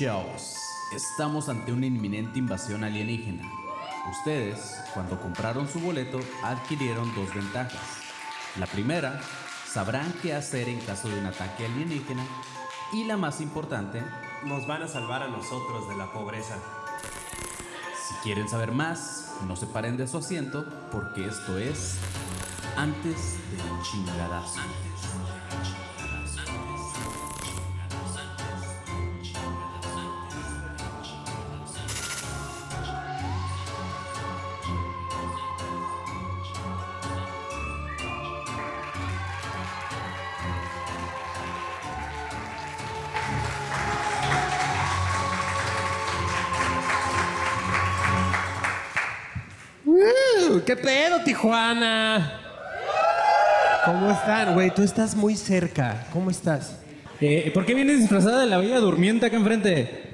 Chavos, estamos ante una inminente invasión alienígena. Ustedes, cuando compraron su boleto, adquirieron dos ventajas. La primera, sabrán qué hacer en caso de un ataque alienígena. Y la más importante, Nos van a salvar a nosotros de la pobreza. si quieren saber más, no se paren de su asiento porque esto es antes del chingadazo. Tijuana? ¿Cómo están? Güey, tú estás muy cerca. ¿Cómo estás? Eh, ¿Por qué vienes disfrazada de la bella durmiente acá enfrente?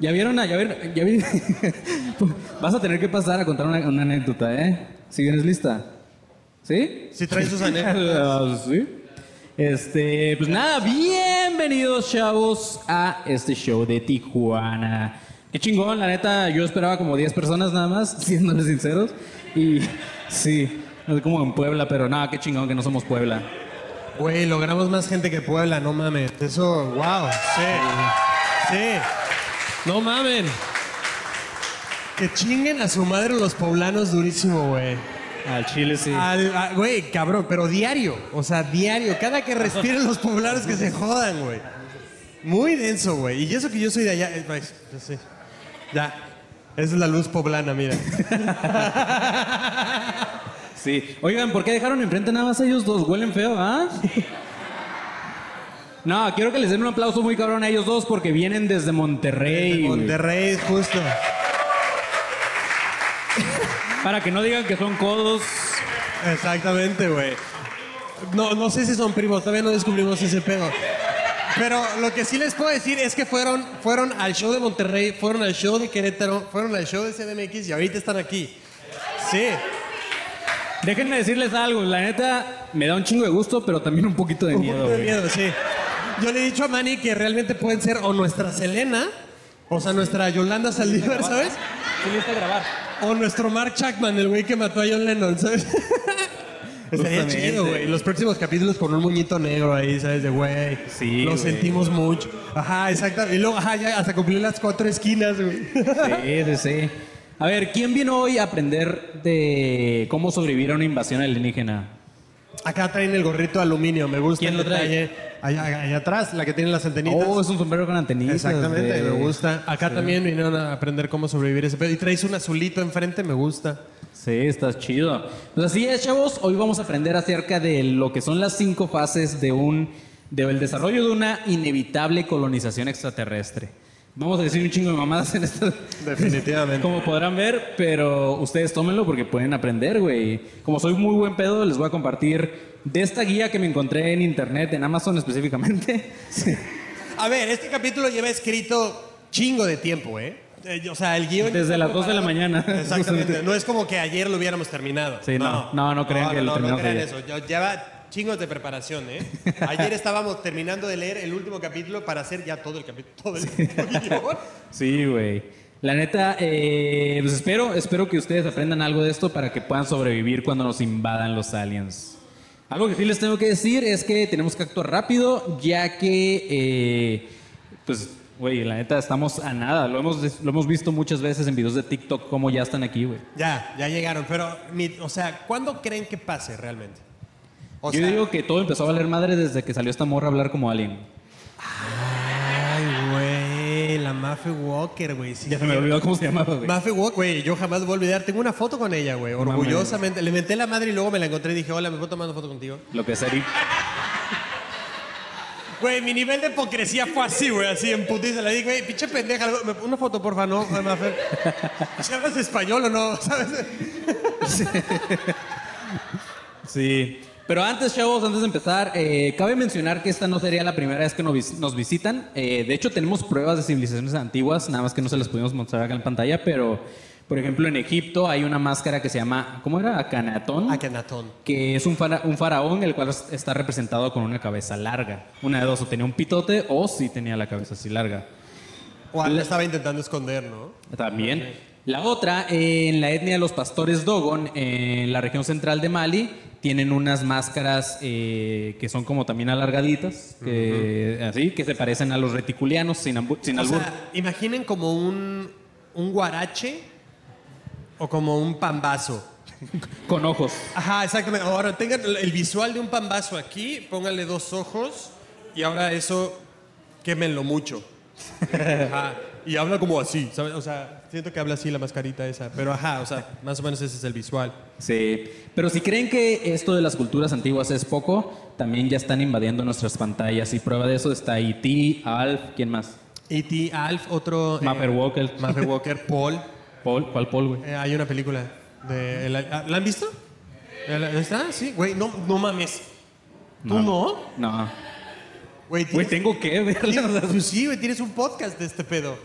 ¿Ya vieron? a- ¿Ya vieron? ¿Ya vi- Vas a tener que pasar a contar una, una anécdota, ¿eh? Si vienes lista. ¿Sí? Si traes tus anécdotas. sí. Este, pues nada, bienvenidos, chavos, a este show de Tijuana. Qué chingón, la neta, yo esperaba como 10 personas nada más, siéndoles sinceros. Y sí, como en Puebla, pero nada, qué chingón que no somos Puebla. Güey, logramos más gente que Puebla, no mames. Eso, wow. Sí. Sí. No mamen. Que chinguen a su madre los poblanos durísimo, güey. Al Chile sí. Al- a- Güey, cabrón, pero diario. O sea, diario. Cada que respiren los poblanos que se jodan, güey. Muy denso, güey. Y eso que yo soy de allá. eh, pues, pues, sí. Ya. Esa es la luz poblana, mira. Sí. Oigan, ¿por qué dejaron enfrente nada más a ellos dos? Huelen feo, ¿ah? No, quiero que les den un aplauso muy cabrón a ellos dos porque vienen desde Monterrey. güey. Monterrey, justo. Para que no digan que son codos. Exactamente, güey. No, no sé si son primos, todavía no descubrimos ese pedo. Pero lo que sí les puedo decir es que fueron, fueron al show de Monterrey, fueron al show de Querétaro, fueron al show de CDMX y ahorita están aquí. Sí. Déjenme decirles algo, la neta me da un chingo de gusto, pero también un poquito de Un miedo. poquito de güey. miedo, sí. Yo le he dicho a Manny que realmente pueden ser o nuestra Selena, o sea, nuestra Yolanda Saldívar, ¿sabes? Sí, a grabar. O nuestro Mark Chapman, el güey que mató a John Lennon, ¿sabes? Estaría chido, güey. Los próximos capítulos con un muñito negro ahí, ¿sabes? De güey. Sí, Lo sentimos mucho. Ajá, exacto. Y luego, ajá, ya hasta cumplir las cuatro esquinas, güey. Sí, sí, sí. A ver, ¿quién vino hoy a aprender de cómo sobrevivir a una invasión alienígena? Acá traen el gorrito de aluminio, me gusta. ¿Quién lo trae? detalle. Allá, allá atrás, la que tiene las antenitas. Oh, es un sombrero con antenitas. Exactamente, me gusta. Acá también vinieron a aprender cómo sobrevivir ese pedo. Y traes un azulito enfrente, me gusta. Sí, está chido. Pues así es, chavos. Hoy vamos a aprender acerca de lo que son las cinco fases de un del desarrollo de una inevitable colonización extraterrestre. Vamos a decir un chingo de mamadas en esto. Definitivamente. Como podrán ver, pero ustedes tómenlo porque pueden aprender, güey. Como soy muy buen pedo, les voy a compartir de esta guía que me encontré en internet, en Amazon específicamente. A ver, este capítulo lleva escrito chingo de tiempo, ¿eh? Eh, O sea, el guion... Desde las 2 de la mañana. Exactamente. No es como que ayer lo hubiéramos terminado. Sí, no. No, no crean que lo no, no terminamos crean ayer. eso. Ya- Lleva chingos de preparación, ¿eh? Ayer estábamos terminando de leer el último capítulo para hacer ya todo el capítulo. Todo el guion. Sí, güey. La neta, eh, pues espero, espero que ustedes aprendan algo de esto para que puedan sobrevivir cuando nos invadan los aliens. Algo que sí les tengo que decir es que tenemos que actuar rápido, ya que, eh, pues, güey, la neta estamos a nada. Lo hemos, lo hemos visto muchas veces en videos de TikTok cómo ya están aquí, güey. Ya, ya llegaron. Pero, mi- o sea, ¿cuándo creen que pase realmente? O Yo sea, digo que todo empezó a valer madre desde que salió esta morra a hablar como alien. Ay, güey, la Mafe Walker, güey. sí. Ya se me olvidó cómo se llamaba, güey. Mafe Walker, güey, yo jamás voy a olvidar. Tengo una foto con ella, güey, orgullosamente. Le menté la madre y luego me la encontré y dije, hola, ¿me puedo tomar una foto contigo? Lo que sería. Güey, mi nivel de hipocresía fue así, güey, así en putiza. Le dije, güey, pinche pendeja, ¿me- una foto, porfa, no, Mafe. ¿Sabes español o no? ¿Sabes? Sí. Pero antes, chavos, antes de empezar, eh, cabe mencionar que esta no sería la primera vez que nos, vis- nos visitan. Eh, de hecho, tenemos pruebas de civilizaciones antiguas, nada más que no se las pudimos mostrar acá en pantalla, pero, por ejemplo, en Egipto hay una máscara que se llama, ¿cómo era? Akanatón. Akenatón. que es un, fara- un faraón el cual es- está representado con una cabeza larga. Una de dos, o tenía un pitote o sí tenía la cabeza así larga. O algo estaba intentando esconder, ¿no? También. La otra, eh, en la etnia de los pastores Dogon, en la región central de Mali, tienen unas máscaras eh, que son como también alargaditas, que, así, que se parecen a los reticulianos sin, sin O albur. sea, imaginen como un, un guarache o como un pambazo. con ojos. Ajá, exactamente. Ahora tengan el visual de un pambazo aquí, pónganle dos ojos y ahora eso quémenlo mucho. Ajá. Y habla como así, ¿sabes? O sea, siento que habla así la mascarita esa, pero ajá, o sea, más o menos ese es el visual. Sí, pero si creen que esto de las culturas antiguas es poco, también ya están invadiendo nuestras pantallas y prueba de eso está E.T., Alf, ¿quién más? E.T., Alf, otro... eh, Mapper Walker. Mapper Walker, Paul. Paul, ¿cuál Paul, güey? Eh, hay una película de... el- ah, ¿La han visto? ¿La- ¿Está? Sí, güey, no, no mames. ¿Tú no? No. Güey, tienes- tengo que verla. Pues sí, güey, tienes un podcast de este pedo.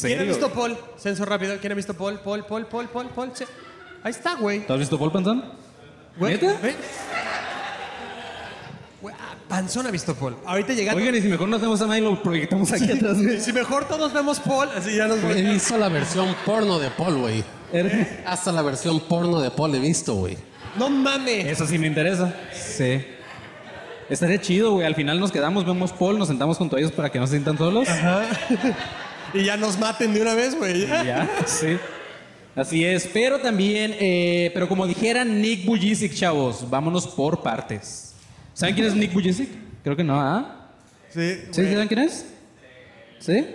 ¿Quién ha visto Paul? Censo rápido. ¿Quién ha visto Paul? Paul, Paul, Paul, Paul, Paul. Ahí está, güey. ¿Tú has visto Paul Panzón? ¿Neta? ve. Güey, ah, Panzón ha visto Paul. Ahorita llegando. Oigan, y si mejor no hacemos a nadie y lo proyectamos aquí atrás, güey. Si mejor todos vemos Paul, así ya nos He visto la versión porno de Paul, güey. Hasta la versión porno de Paul he visto, güey. No mames. Eso sí me interesa. Sí. Estaría chido, güey. Al final nos quedamos, vemos Paul, nos sentamos junto a ellos para que no se sientan solos. Y ya nos maten de una vez, güey. Ya, sí. Así es. Pero también, eh, pero como dijera Nick Bujicic, chavos, vámonos por partes. ¿Saben quién es Nick Bujicic? Creo que no, ¿ah? Sí. ¿Sí? ¿Saben quién es? ¿Sí?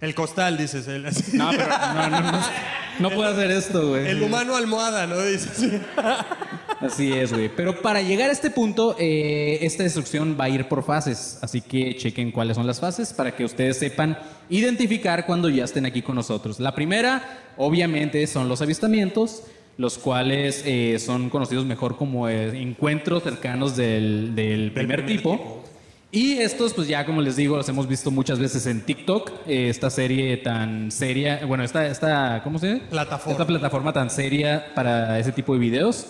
El costal, dices él. No, pero no, no, no. No puedo hacer esto, güey. El humano almohada, ¿no? Dices. sí. Así es, güey. Pero para llegar a este punto, eh, esta destrucción va a ir por fases. Así que chequen cuáles son las fases para que ustedes sepan identificar cuando ya estén aquí con nosotros. La primera, obviamente, son los avistamientos, los cuales eh, son conocidos mejor como eh, encuentros cercanos del, del primer, primer tipo. tipo. Y estos, pues ya como les digo, los hemos visto muchas veces en TikTok, eh, esta serie tan seria, bueno, esta, esta ¿cómo se dice? Plataforma. Esta plataforma tan seria para ese tipo de videos.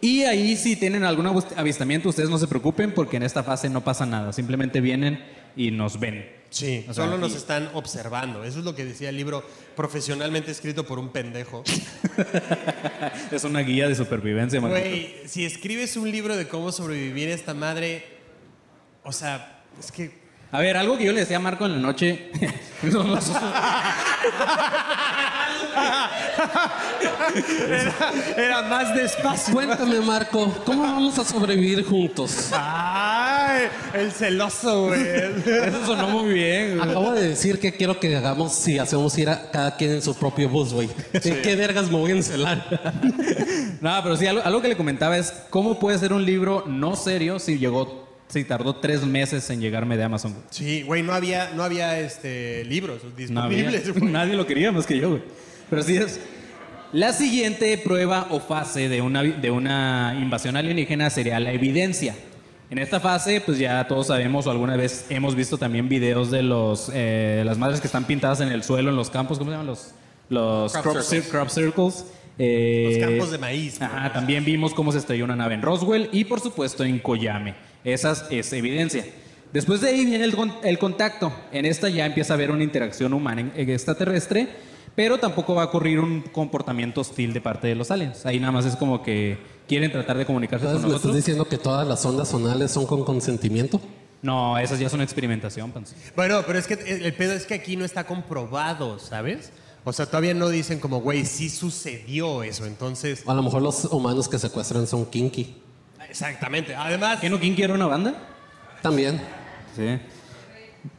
Y ahí si tienen algún avist- avistamiento, ustedes no se preocupen porque en esta fase no pasa nada, simplemente vienen y nos ven. Sí, O sea, solo nos y- están observando. Eso es lo que decía el libro profesionalmente escrito por un pendejo. Es una guía de supervivencia. Güey, si escribes un libro de cómo sobrevivir a esta madre, o sea, es que A ver, algo que yo le decía a Marco en la noche. No, no, era más despacio. Cuéntame, Marco, ¿cómo vamos a sobrevivir juntos? Ay, el celoso, güey. Eso sonó muy bien, güey. Acabo de decir que quiero que hagamos si hacemos ir a cada quien en su propio bus, güey. ¿En qué vergas me voy a encelar? No, pero sí, algo, algo que le comentaba es cómo puede ser un libro no serio si llegó, si tardó tres meses en llegarme de Amazon. güey. Sí, güey, no había, no había este, libros No había. disponibles. Nadie lo quería más que yo, güey. Pero sí es. La siguiente prueba o fase de una, de una invasión alienígena sería la evidencia. En esta fase, pues ya todos sabemos o alguna vez hemos visto también videos de los, eh, las madres que están pintadas en el suelo, en los campos, ¿cómo se llaman? Los, los Crop crop, circles. cir- crop circles. Eh, Los campos de maíz. Ajá, también vimos cómo se estrelló una nave en Roswell y por supuesto en Koyame. Esa es evidencia. Después de ahí viene el, el contacto. En esta ya empieza a haber una interacción humana en- en extraterrestre, pero tampoco va a ocurrir un comportamiento hostil de parte de los aliens. Ahí nada más es como que quieren tratar de comunicarse con ¿me estás nosotros. diciendo que todas las ondas sonales son con consentimiento? No, esas ya son experimentación, Panzo. Bueno, pero es que el, pedo es que aquí no está comprobado, ¿sabes? O sea, todavía no dicen como, güey, sí sucedió eso. Entonces, a lo mejor los humanos que secuestran son kinky. Exactamente. Además, ¿Qué no quién quiere una banda? También. Sí.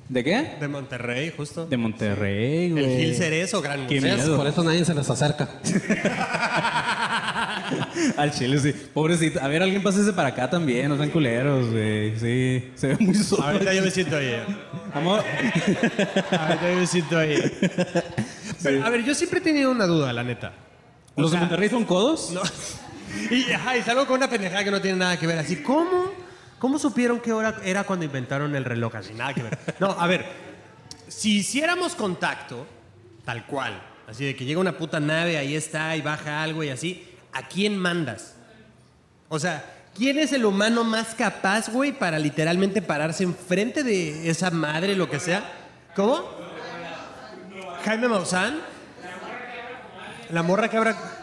¿De qué? de Monterrey, justo. De Monterrey, el güey. Gil Cerezo, gran Qué miedo. Por eso nadie se les acerca. Al chile, sí. Pobrecito. A ver, alguien pásese para acá también. No sean culeros, güey. Sí. Se ve muy solo. Ahorita yo me siento ahí. Amor. Ahorita yo me siento ahí. Pero, a ver, yo siempre he tenido una duda, la neta. O ¿Los sea, de Monterrey son codos? No. Y, ajá, salgo con una pendejada que no tiene nada que ver. Así, ¿cómo? ¿Cómo supieron qué hora era cuando inventaron el reloj? Así, nada que ver. No, a ver. Si hiciéramos contacto, tal cual, así de que llega una puta nave, ahí está, y baja algo y así, ¿a quién mandas? O sea, ¿quién es el humano más capaz, güey, para literalmente pararse enfrente de esa madre, lo que sea? ¿Cómo? Jaime Maussan. La morra que habrá.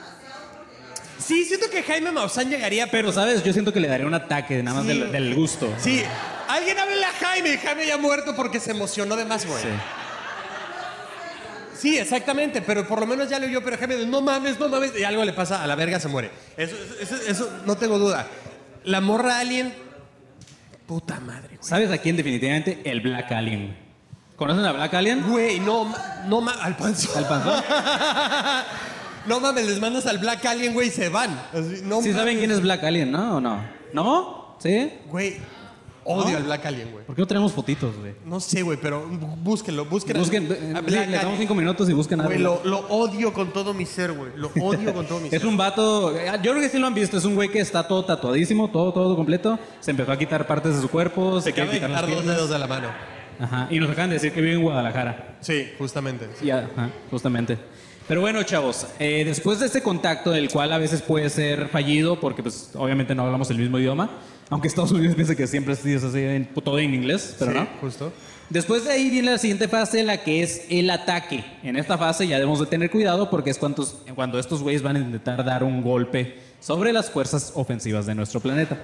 Sí, siento que Jaime Maussan llegaría, pero. ¿sabes? Yo siento que le daría un ataque nada más Sí. del, del gusto. Sí, alguien háblele a Jaime. Jaime ya muerto porque se emocionó de más, güey. Sí. Sí, exactamente, pero por lo menos ya le oyó, pero Jaime, no mames, no mames, y algo le pasa, a la verga se muere. Eso, eso, eso- eso no tengo duda. La morra alien, puta madre, ¿Sabes a quién definitivamente? El Black Alien. ¿Conocen a Black Alien? güey. Güey, no, ma- no mames, al panzón. ¿Al panzón? No mames, les mandas al Black Alien, güey, y se van. Así, no ¿Sí mames. saben quién es Black Alien, no? ¿O no? ¿No? ¿Sí? Güey, odio ¿No? al Black Alien, güey. ¿Por qué no tenemos fotitos, güey? No sé, güey, pero búsquenlo, búsquenlo. Busquen, A eh, Black sí, les damos cinco minutos y busquen algo. Güey, lo, lo odio con todo mi ser, güey. Lo odio con todo mi ser. Es un vato, eh, yo creo que sí lo han visto, es un güey que está todo tatuadísimo, todo, todo completo. Se empezó a quitar partes de su cuerpo, se, Se quiere de quitar dos dedos de la mano. Ajá, y nos acaban de decir que vive en Guadalajara. Sí, justamente. Y, ajá, justamente. Pero bueno, chavos, eh, después de este contacto, el cual a veces puede ser fallido, porque pues obviamente no hablamos el mismo idioma, aunque Estados Unidos piensa que siempre es así, en- todo en inglés, pero Sí, no. justo. Después de ahí viene la siguiente fase, la que es el ataque. En esta fase ya debemos de tener cuidado porque es cuando, cuando estos güeyes van a intentar dar un golpe sobre las fuerzas ofensivas de nuestro planeta.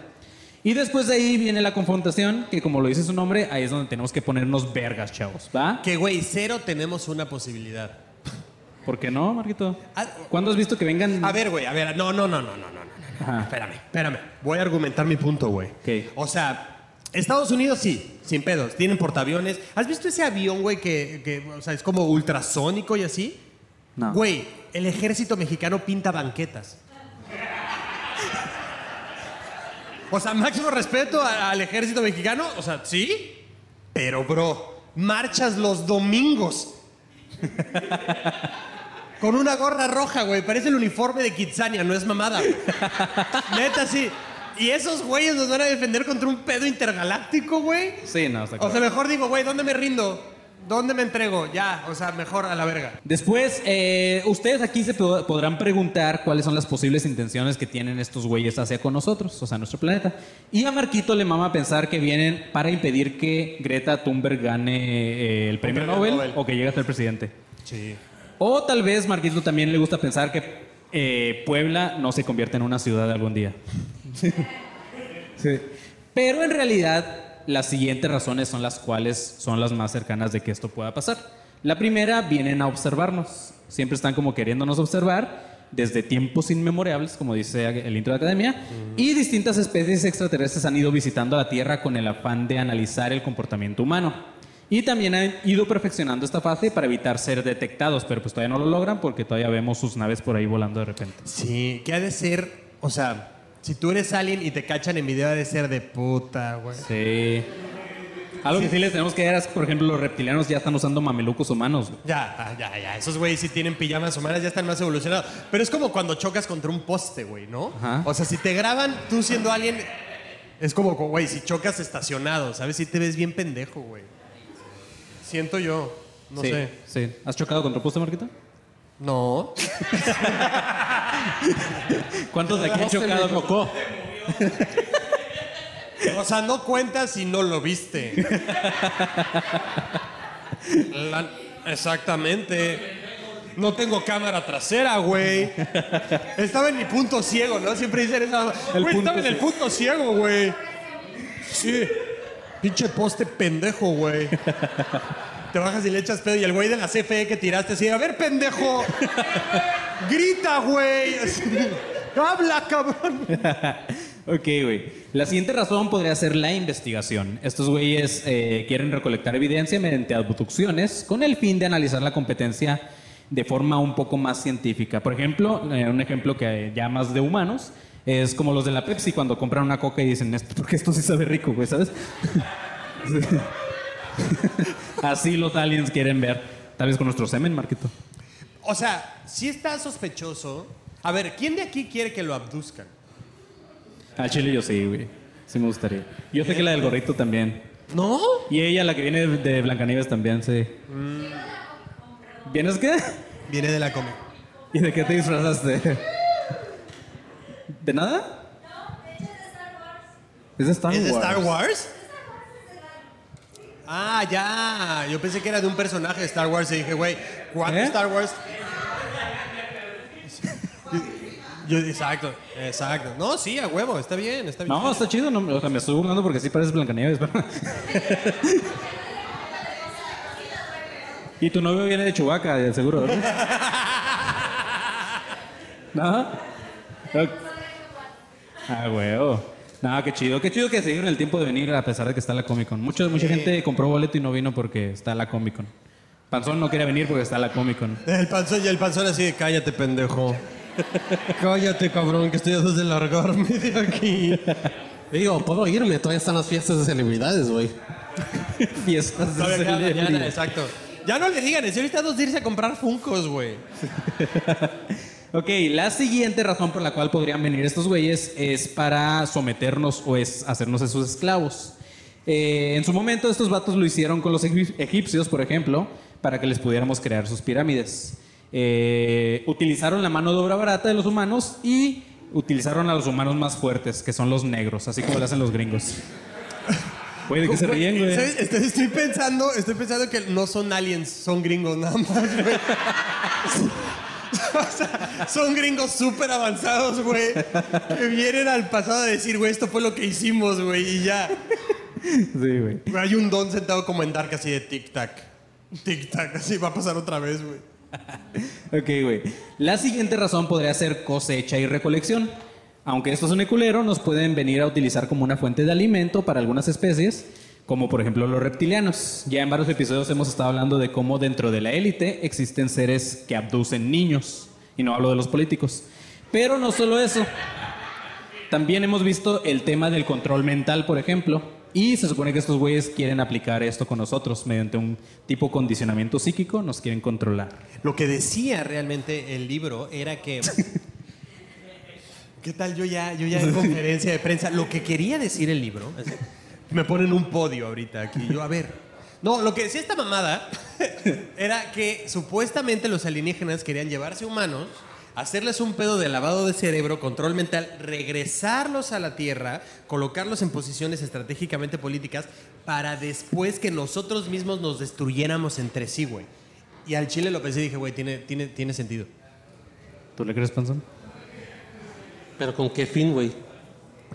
Y después de ahí viene la confrontación, que como lo dice su nombre, ahí es donde tenemos que ponernos vergas, chavos, ¿va? Que, güey, cero tenemos una posibilidad. ¿Por qué no, Marquito? Ah, ¿Cuándo has visto que vengan? A ver, güey, a ver, no, no, no, no, no, no, no. Ajá. Espérame, espérame. Voy a argumentar mi punto, güey. Ok. O sea, Estados Unidos sí, sin pedos, tienen portaaviones. ¿Has visto ese avión, güey, que, que, o sea, es como ultrasónico y así? No. Güey, el ejército mexicano pinta banquetas. O sea, máximo respeto a- al ejército mexicano, o sea, sí, pero bro, marchas los domingos. Con una gorra roja, güey, parece el uniforme de Kitsania, no es mamada. güey. Neta, sí. Y esos güeyes nos van a defender contra un pedo intergaláctico, güey. Sí, no, está O sea, mejor digo, güey, ¿dónde me rindo? ¿Dónde me entrego? Ya, o sea, mejor a la verga. Después, eh, ustedes aquí se po- podrán preguntar cuáles son las posibles intenciones que tienen estos güeyes hacia con nosotros, o sea, nuestro planeta. Y a Marquito le mama pensar que vienen para impedir que Greta Thunberg gane eh, el premio premio Nobel, Nobel. o que llegue a ser presidente. Sí. O tal vez Marquito también le gusta pensar que eh, Puebla no se convierta en una ciudad algún día. Sí. Pero en realidad, las siguientes razones son las cuales son las más cercanas de que esto pueda pasar. La primera, vienen a observarnos. Siempre están como queriéndonos observar desde tiempos inmemorables, como dice el intro de la academia, y distintas especies extraterrestres han ido visitando la Tierra con el afán de analizar el comportamiento humano. Y también han ido perfeccionando esta fase para evitar ser detectados, pero pues todavía no lo logran porque todavía vemos sus naves por ahí volando de repente. Sí, que ha de ser, o sea, si tú eres alien y te cachan en video, ha de ser de puta, güey. Sí. Algo que sí les tenemos que dar es, por ejemplo, los reptilianos ya están usando mamelucos humanos. güey. Ya, ah, ya, ya. Esos güeyes sí tienen pijamas humanas, ya están más evolucionados. Pero es como cuando chocas contra un poste, güey, ¿no? Ajá. O sea, si te graban tú siendo alien, es como, güey, si chocas estacionado, ¿sabes? Si te ves bien pendejo, güey. Siento yo. No sí, sé. Sí. ¿Has chocado contra poste, Marquito? No. ¿Cuántos de aquí han chocado? chocó. O sea, no cuentas si no lo viste. La- Exactamente. No tengo cámara trasera, güey. Estaba en mi punto ciego, ¿no? Siempre dicen eso. Estaba en el punto ciego, güey. Sí. Pinche poste pendejo, güey. Te bajas y le echas pedo y el güey de la CFE que tiraste así, a ver, pendejo. Grita, güey. Habla, cabrón. Ok, güey. La siguiente razón podría ser la investigación. Estos güeyes eh, quieren recolectar evidencia mediante abducciones con el fin de analizar la competencia de forma un poco más científica. Por ejemplo, eh, un ejemplo que ya más de humanos es como los de la Pepsi cuando compran una coca y dicen, esto porque esto sí sabe rico, güey, ¿sabes? Así los aliens quieren ver. Tal vez con nuestro semen, Marquito. O sea, si está sospechoso. A ver, ¿quién de aquí quiere que lo abduzcan? Al chile yo sí, güey. Sí me gustaría. Yo sé que la del gorrito también. ¿No? Y ella, la que viene de Blancanieves también, sí. ¿Vienes qué? Viene de la come. ¿Y de qué te disfrazaste? ¿De nada? ¿Es de Star Wars. ¿Es de Star Wars? Ah, ya. Yo pensé que era de un personaje de Star Wars y dije, güey, ¿cuánto ¿Eh? Star Wars? Yo, exacto, exacto. No, sí, a huevo, está bien, está bien. No, está chido. No, o sea, me estoy burlando porque sí pareces Blancanieves. pero- y tu novio viene de Chubaca, de seguro, ¿verdad? ¿No? Ah, huevo. No, qué chido. Qué chido que se dieron el tiempo de venir a pesar de que está la Comic Con. Mucha, mucha gente compró boleto y no vino porque está la Comic Con. Panzón no quería venir porque está la Comic Con. El panzón y el panzón así de cállate, pendejo. cállate, cabrón, que estoy a dos de largarme de aquí. Digo, puedo irme, todavía están las fiestas de celebridades, güey. Fiestas de Todavía queda mañana, celebridad. exacto. Ya no le digan, es ahorita dos de irse a comprar funcos, güey. Ok, la siguiente razón por la cual podrían venir estos güeyes es para someternos o es hacernos a sus esclavos. Eh, en su momento estos vatos lo hicieron con los egip- egipcios, por ejemplo, para que les pudiéramos crear sus pirámides. Eh, utilizaron la mano de obra barata de los humanos y utilizaron a los humanos más fuertes, que son los negros, así como lo hacen los gringos. Güey, ¿de qué se ríen, güey? Estoy pensando, estoy pensando que no son aliens, son gringos nada más, güey. O sea, son gringos súper avanzados, güey. Que vienen al pasado a decir, güey, esto fue lo que hicimos, güey, y ya. Sí, güey. Hay un don sentado como en Dark así de tic-tac. Tic-tac, así va a pasar otra vez, güey. Ok, güey. La siguiente razón podría ser cosecha y recolección. Aunque esto suene culero, nos pueden venir a utilizar como una fuente de alimento para algunas especies, como por ejemplo los reptilianos. Ya en varios episodios hemos estado hablando de cómo dentro de la élite existen seres que abducen niños. Y no hablo de los políticos. Pero no solo eso. También hemos visto el tema del control mental, por ejemplo. Y se supone que estos güeyes quieren aplicar esto con nosotros mediante un tipo de condicionamiento psíquico, nos quieren controlar. Lo que decía realmente el libro era que. ¿Qué tal? Yo ya, yo ya en conferencia de prensa. Lo que quería decir el libro. así, Me ponen un podio ahorita aquí. Yo, a ver. No, lo que decía esta mamada era que supuestamente los alienígenas querían llevarse humanos, hacerles un pedo de lavado de cerebro, control mental, regresarlos a la Tierra, colocarlos en posiciones estratégicamente políticas para después que nosotros mismos nos destruyéramos entre sí, güey. Y al Chile lo pensé y dije, güey, tiene, tiene, tiene sentido. ¿Tú le crees, Panzón? Pero con qué fin, güey.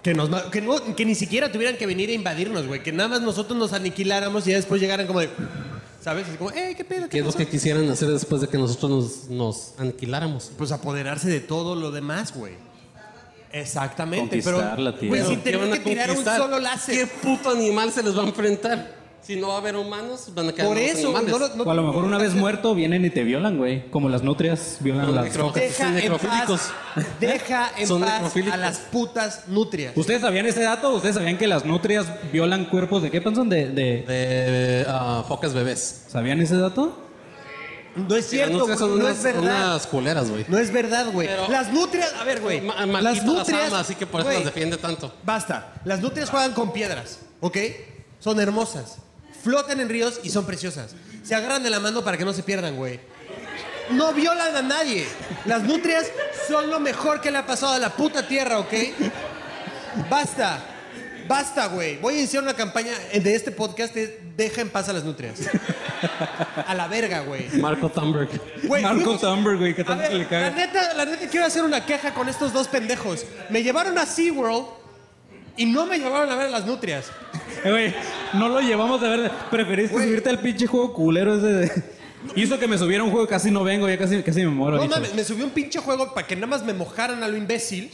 Que, nos, que, no- que ni siquiera tuvieran que venir a invadirnos, güey. Que nada más nosotros nos aniquiláramos y ya después llegaran como de... ¿Sabes? Así como, eh, ¿qué pedo? ¿Qué ¿Qué es lo que quisieran hacer después de que nosotros nos, nos aniquiláramos? Pues apoderarse de todo lo demás, güey. Exactamente. Conquistar pero, la güey, tierra. sin ¿Qué tener van a que tirar un solo láser. ¿Qué puto animal se les va a enfrentar? Si no va a haber humanos, van a quedar Por los eso, no, no- O a lo mejor una vez muerto vienen y te violan, güey. Como las nutrias violan a las necro-. Deja Son en necrofílicos. paz, deja en Son paz necrofílicos. a las putas nutrias. ¿Ustedes sabían ese dato? ¿Ustedes sabían que las nutrias violan cuerpos de qué Panzón? De, de... De ah, focas bebés. ¿Sabían ese dato? No es cierto, nutrias güey, son no unas, es verdad. unas culeras, güey. No es verdad, güey. Pero- Las nutrias, a ver, güey. Ma- Las Marquito las nutrias, ama, así que por eso güey, las defiende tanto. Basta. Las nutrias juegan con piedras, ¿ok? Son hermosas. Flotan en ríos y son preciosas. Se agarran de la mano para que no se pierdan, güey. No violan a nadie. Las nutrias son lo mejor que le ha pasado a la puta tierra, ¿ok? Basta. Basta, güey. Voy a iniciar una campaña de este podcast de deja en paz a las nutrias. A la verga, güey. Marco Thunberg. Güey, Marco fuimos- Thunberg, güey, que A tanto ver, le la caga. neta, la neta quiero hacer una queja con estos dos pendejos. Me llevaron a SeaWorld y no me llevaron a ver a las nutrias. Eh, Güey, no lo llevamos a ver. Preferiste Güey. subirte al pinche juego culero ese de... Hizo que me subiera un juego que casi no vengo, ya casi, casi me muero. No mames, me subió un pinche juego para que nada más me mojaran a lo imbécil.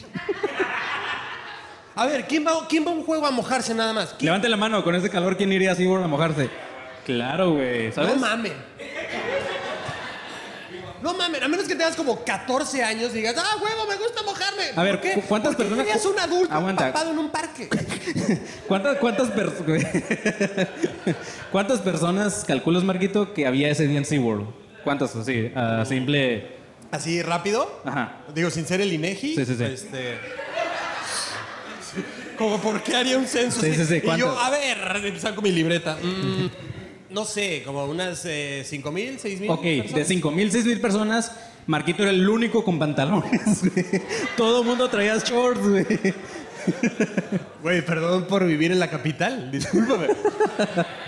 A ver, ¿quién va, ¿quién va a un juego a mojarse nada más? ¿Quién? Levante la mano, con ese calor, ¿quién iría así a mojarse? Claro, güey, ¿sabes? No mames. No mames, a menos que tengas como 14 años y digas, ah, huevo, me gusta mojarme. A ver, ¿Por qué? ¿cu- cuántas Porque personas- serías un adulto Aguanta. empapado en un parque. ¿Cuántas, cuántas, güey? ¿Cuántas personas calculas, Marquito, que había ese día en SeaWorld? ¿Cuántas? Así, a simple... Así rápido. Ajá. Digo, sin ser el INEGI. Sí, sí, sí. Este. Como, ¿por qué haría un censo? Sí, sí, sí, Y yo, ¿cuántos? a ver, saco mi libreta. Mm, no sé, como unas eh, 5 mil, 6 mil. Ok, de 5 mil, 6 mil personas, Marquito era el único con pantalones, güey. Todo el mundo traía shorts, güey. Güey, perdón por vivir en la capital. Discúlpame.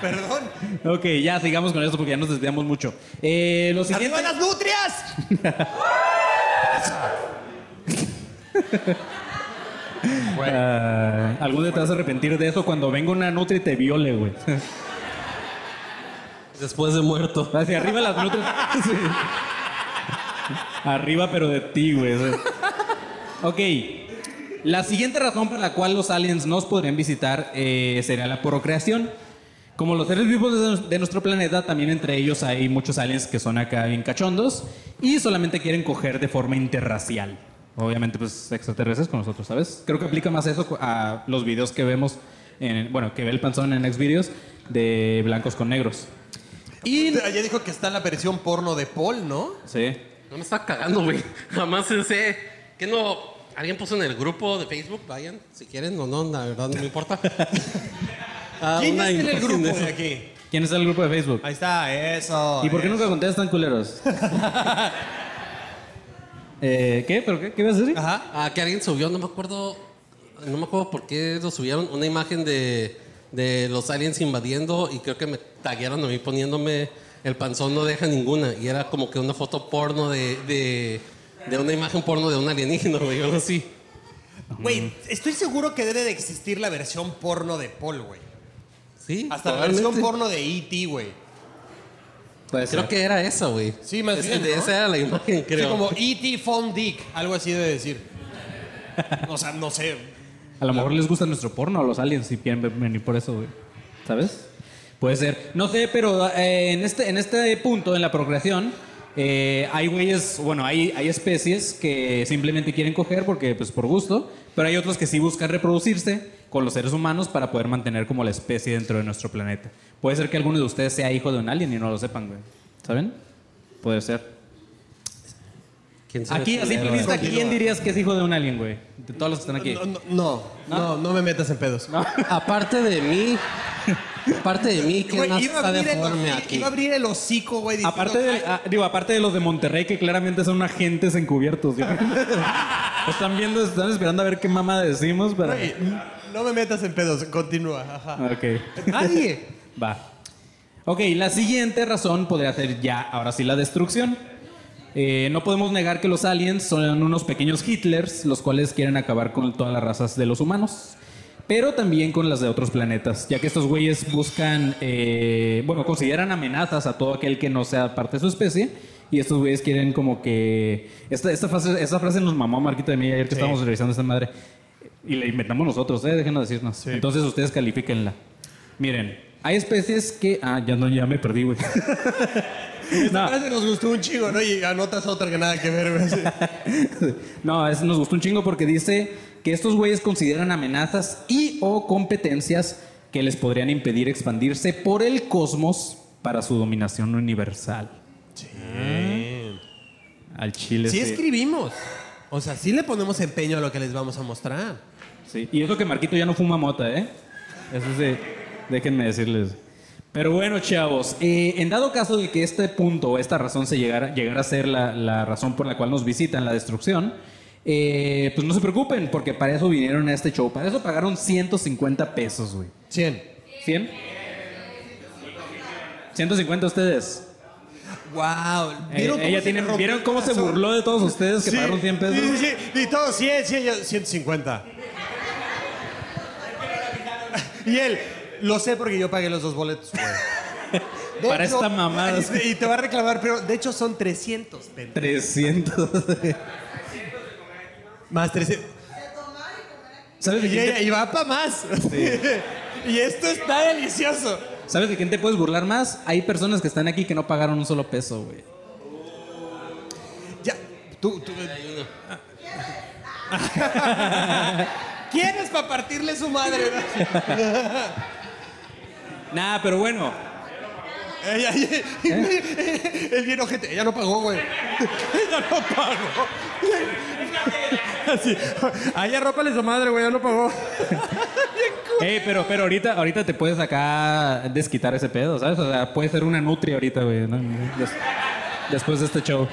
perdón. Ok, ya sigamos con esto porque ya nos desviamos mucho. Eh, lo siguiente... ¡Arriba las nutrias! Ah, algún día te vas a arrepentir de eso cuando venga una nutria y te viole, güey. Después de muerto. Hacia arriba las nutrias. Sí. Arriba, pero de ti, güey. Ok. La siguiente razón por la cual los aliens nos podrían visitar eh, sería la procreación. Como los seres vivos de, de nuestro planeta, también entre ellos hay muchos aliens que son acá bien cachondos y solamente quieren coger de forma interracial. Obviamente, pues extraterrestres con nosotros, ¿sabes? Creo que aplica más eso a los videos que vemos, en, bueno, que ve el panzón en Xvideos de blancos con negros. Y. Ya dijo que está la versión porno de Paul, ¿no? Sí. No me está cagando, güey. Jamás sé. ¿Qué no? Alguien puso en el grupo de Facebook, vayan, si quieren o no, la verdad no me importa. Ah, ¿Quién una está en el imagen grupo de de eso. aquí? ¿Quién está en el grupo de Facebook? Ahí está, eso. ¿Y por qué eso. nunca contestan, culeros? eh, ¿Qué? ¿Pero qué? ¿Qué ibas a decir? Ajá. Ah, que alguien subió, no me acuerdo, no me acuerdo por qué lo subieron, una imagen de, de los aliens invadiendo y creo que me taguearon a mí poniéndome el panzón no deja ninguna y era como que una foto porno de, de, de una imagen porno de un alienígena, güey, algo así. Güey, estoy seguro que debe de existir la versión porno de Paul, güey. Sí, Hasta la versión porno de E.T., güey. Ser. Creo que era esa, güey. Sí, más bien, de ¿no? Esa era la imagen, creo. Sí, como E.T. Phone Dick, algo así debe decir. O sea, no sé. A lo mejor les gusta nuestro porno a los aliens si quieren ve- venir por eso, güey. ¿Sabes? Puede ser. No sé, pero eh, en, este, en este punto, en la procreación, eh, hay güeyes, bueno, hay, hay especies que simplemente quieren coger porque, pues, por gusto, pero hay otros que sí buscan reproducirse con los seres humanos para poder mantener como la especie dentro de nuestro planeta. Puede ser que alguno de ustedes sea hijo de un alien y no lo sepan, güey. ¿Saben? Puede ser. ¿Quién Aquí, a simple vista? ¿quién dirías que es hijo de un alien, güey? De todos los que están aquí. No, no, no, no, no me metas en pedos. Aparte de mí, aparte de mí, ¿quién Güey, más iba, a está abrir el, deforme iba aquí? a abrir el hocico, güey. diciendo, Aparte de, "Ay, ah, digo, aparte de los de Monterrey que claramente son agentes encubiertos. están viendo, están esperando a ver qué mamá decimos para. güey, no me metas en pedos. Continúa. Ajá. Ok. Nadie. Va. Ok, la siguiente razón podría ser ya, ahora sí, la destrucción. Eh, no podemos negar que los aliens son unos pequeños Hitlers, los cuales quieren acabar con todas las razas de los humanos, pero también con las de otros planetas, ya que estos güeyes buscan, eh, bueno, consideran amenazas a todo aquel que no sea parte de su especie, y estos güeyes quieren como que... Esta, esta, frase, esta frase nos mamó a Marquito de mí ayer que Sí. estábamos revisando esta madre, y la inventamos nosotros, ¿eh? Déjenos decirnos. Entonces ustedes califíquenla. Miren, hay especies que... Ah, ya no, ya me perdí, güey. Esta frase nos gustó un chingo, ¿no? Y anotas otra que nada que ver. Sí. No, es- nos gustó un chingo porque dice que estos güeyes consideran amenazas y o competencias que les podrían impedir expandirse por el cosmos para su dominación universal. Al chile. Sí sí. escribimos. O sea, sí le ponemos empeño a lo que les vamos a mostrar. Sí. Y eso que Marquito ya no fuma mota, ¿eh? Eso sí, déjenme decirles. Pero bueno, chavos, eh, en dado caso de que este punto o esta razón se llegara, llegara a ser la, la razón por la cual nos visitan, la destrucción, eh, pues no se preocupen, porque para eso vinieron a este show. Para eso pagaron 150 pesos, güey. 100. ¿100? ¿150 ustedes? Wow. Eh, ella tiene, ¿Vieron cómo se burló de todos ustedes que pagaron 100 pesos? Sí, sí, sí. Y todos 100, 100, yo 150. Y él, lo sé porque yo pagué los dos boletos, güey. De Para esta mamada. Y, te va a reclamar, pero de hecho son 300. pendejo. 300. Más 300. ¿Sabes de Y, ella- te, y va para más. y esto está delicioso. ¿Sabes de quién te puedes burlar más? Hay personas que están aquí que no pagaron un solo peso, güey. Ya, tú, tú. ¿Quién es para partirle su madre? Nah, pero bueno. Ella, el bien ojete. Ella no pagó, güey. Ella no pagó. Así. A ella rópale su madre, güey. Ella no pagó. Ey, pero, pero ahorita, ahorita te puedes acá desquitar ese pedo, ¿sabes? O sea, puede ser una nutria ahorita, güey. ¿no? Des- después de este show.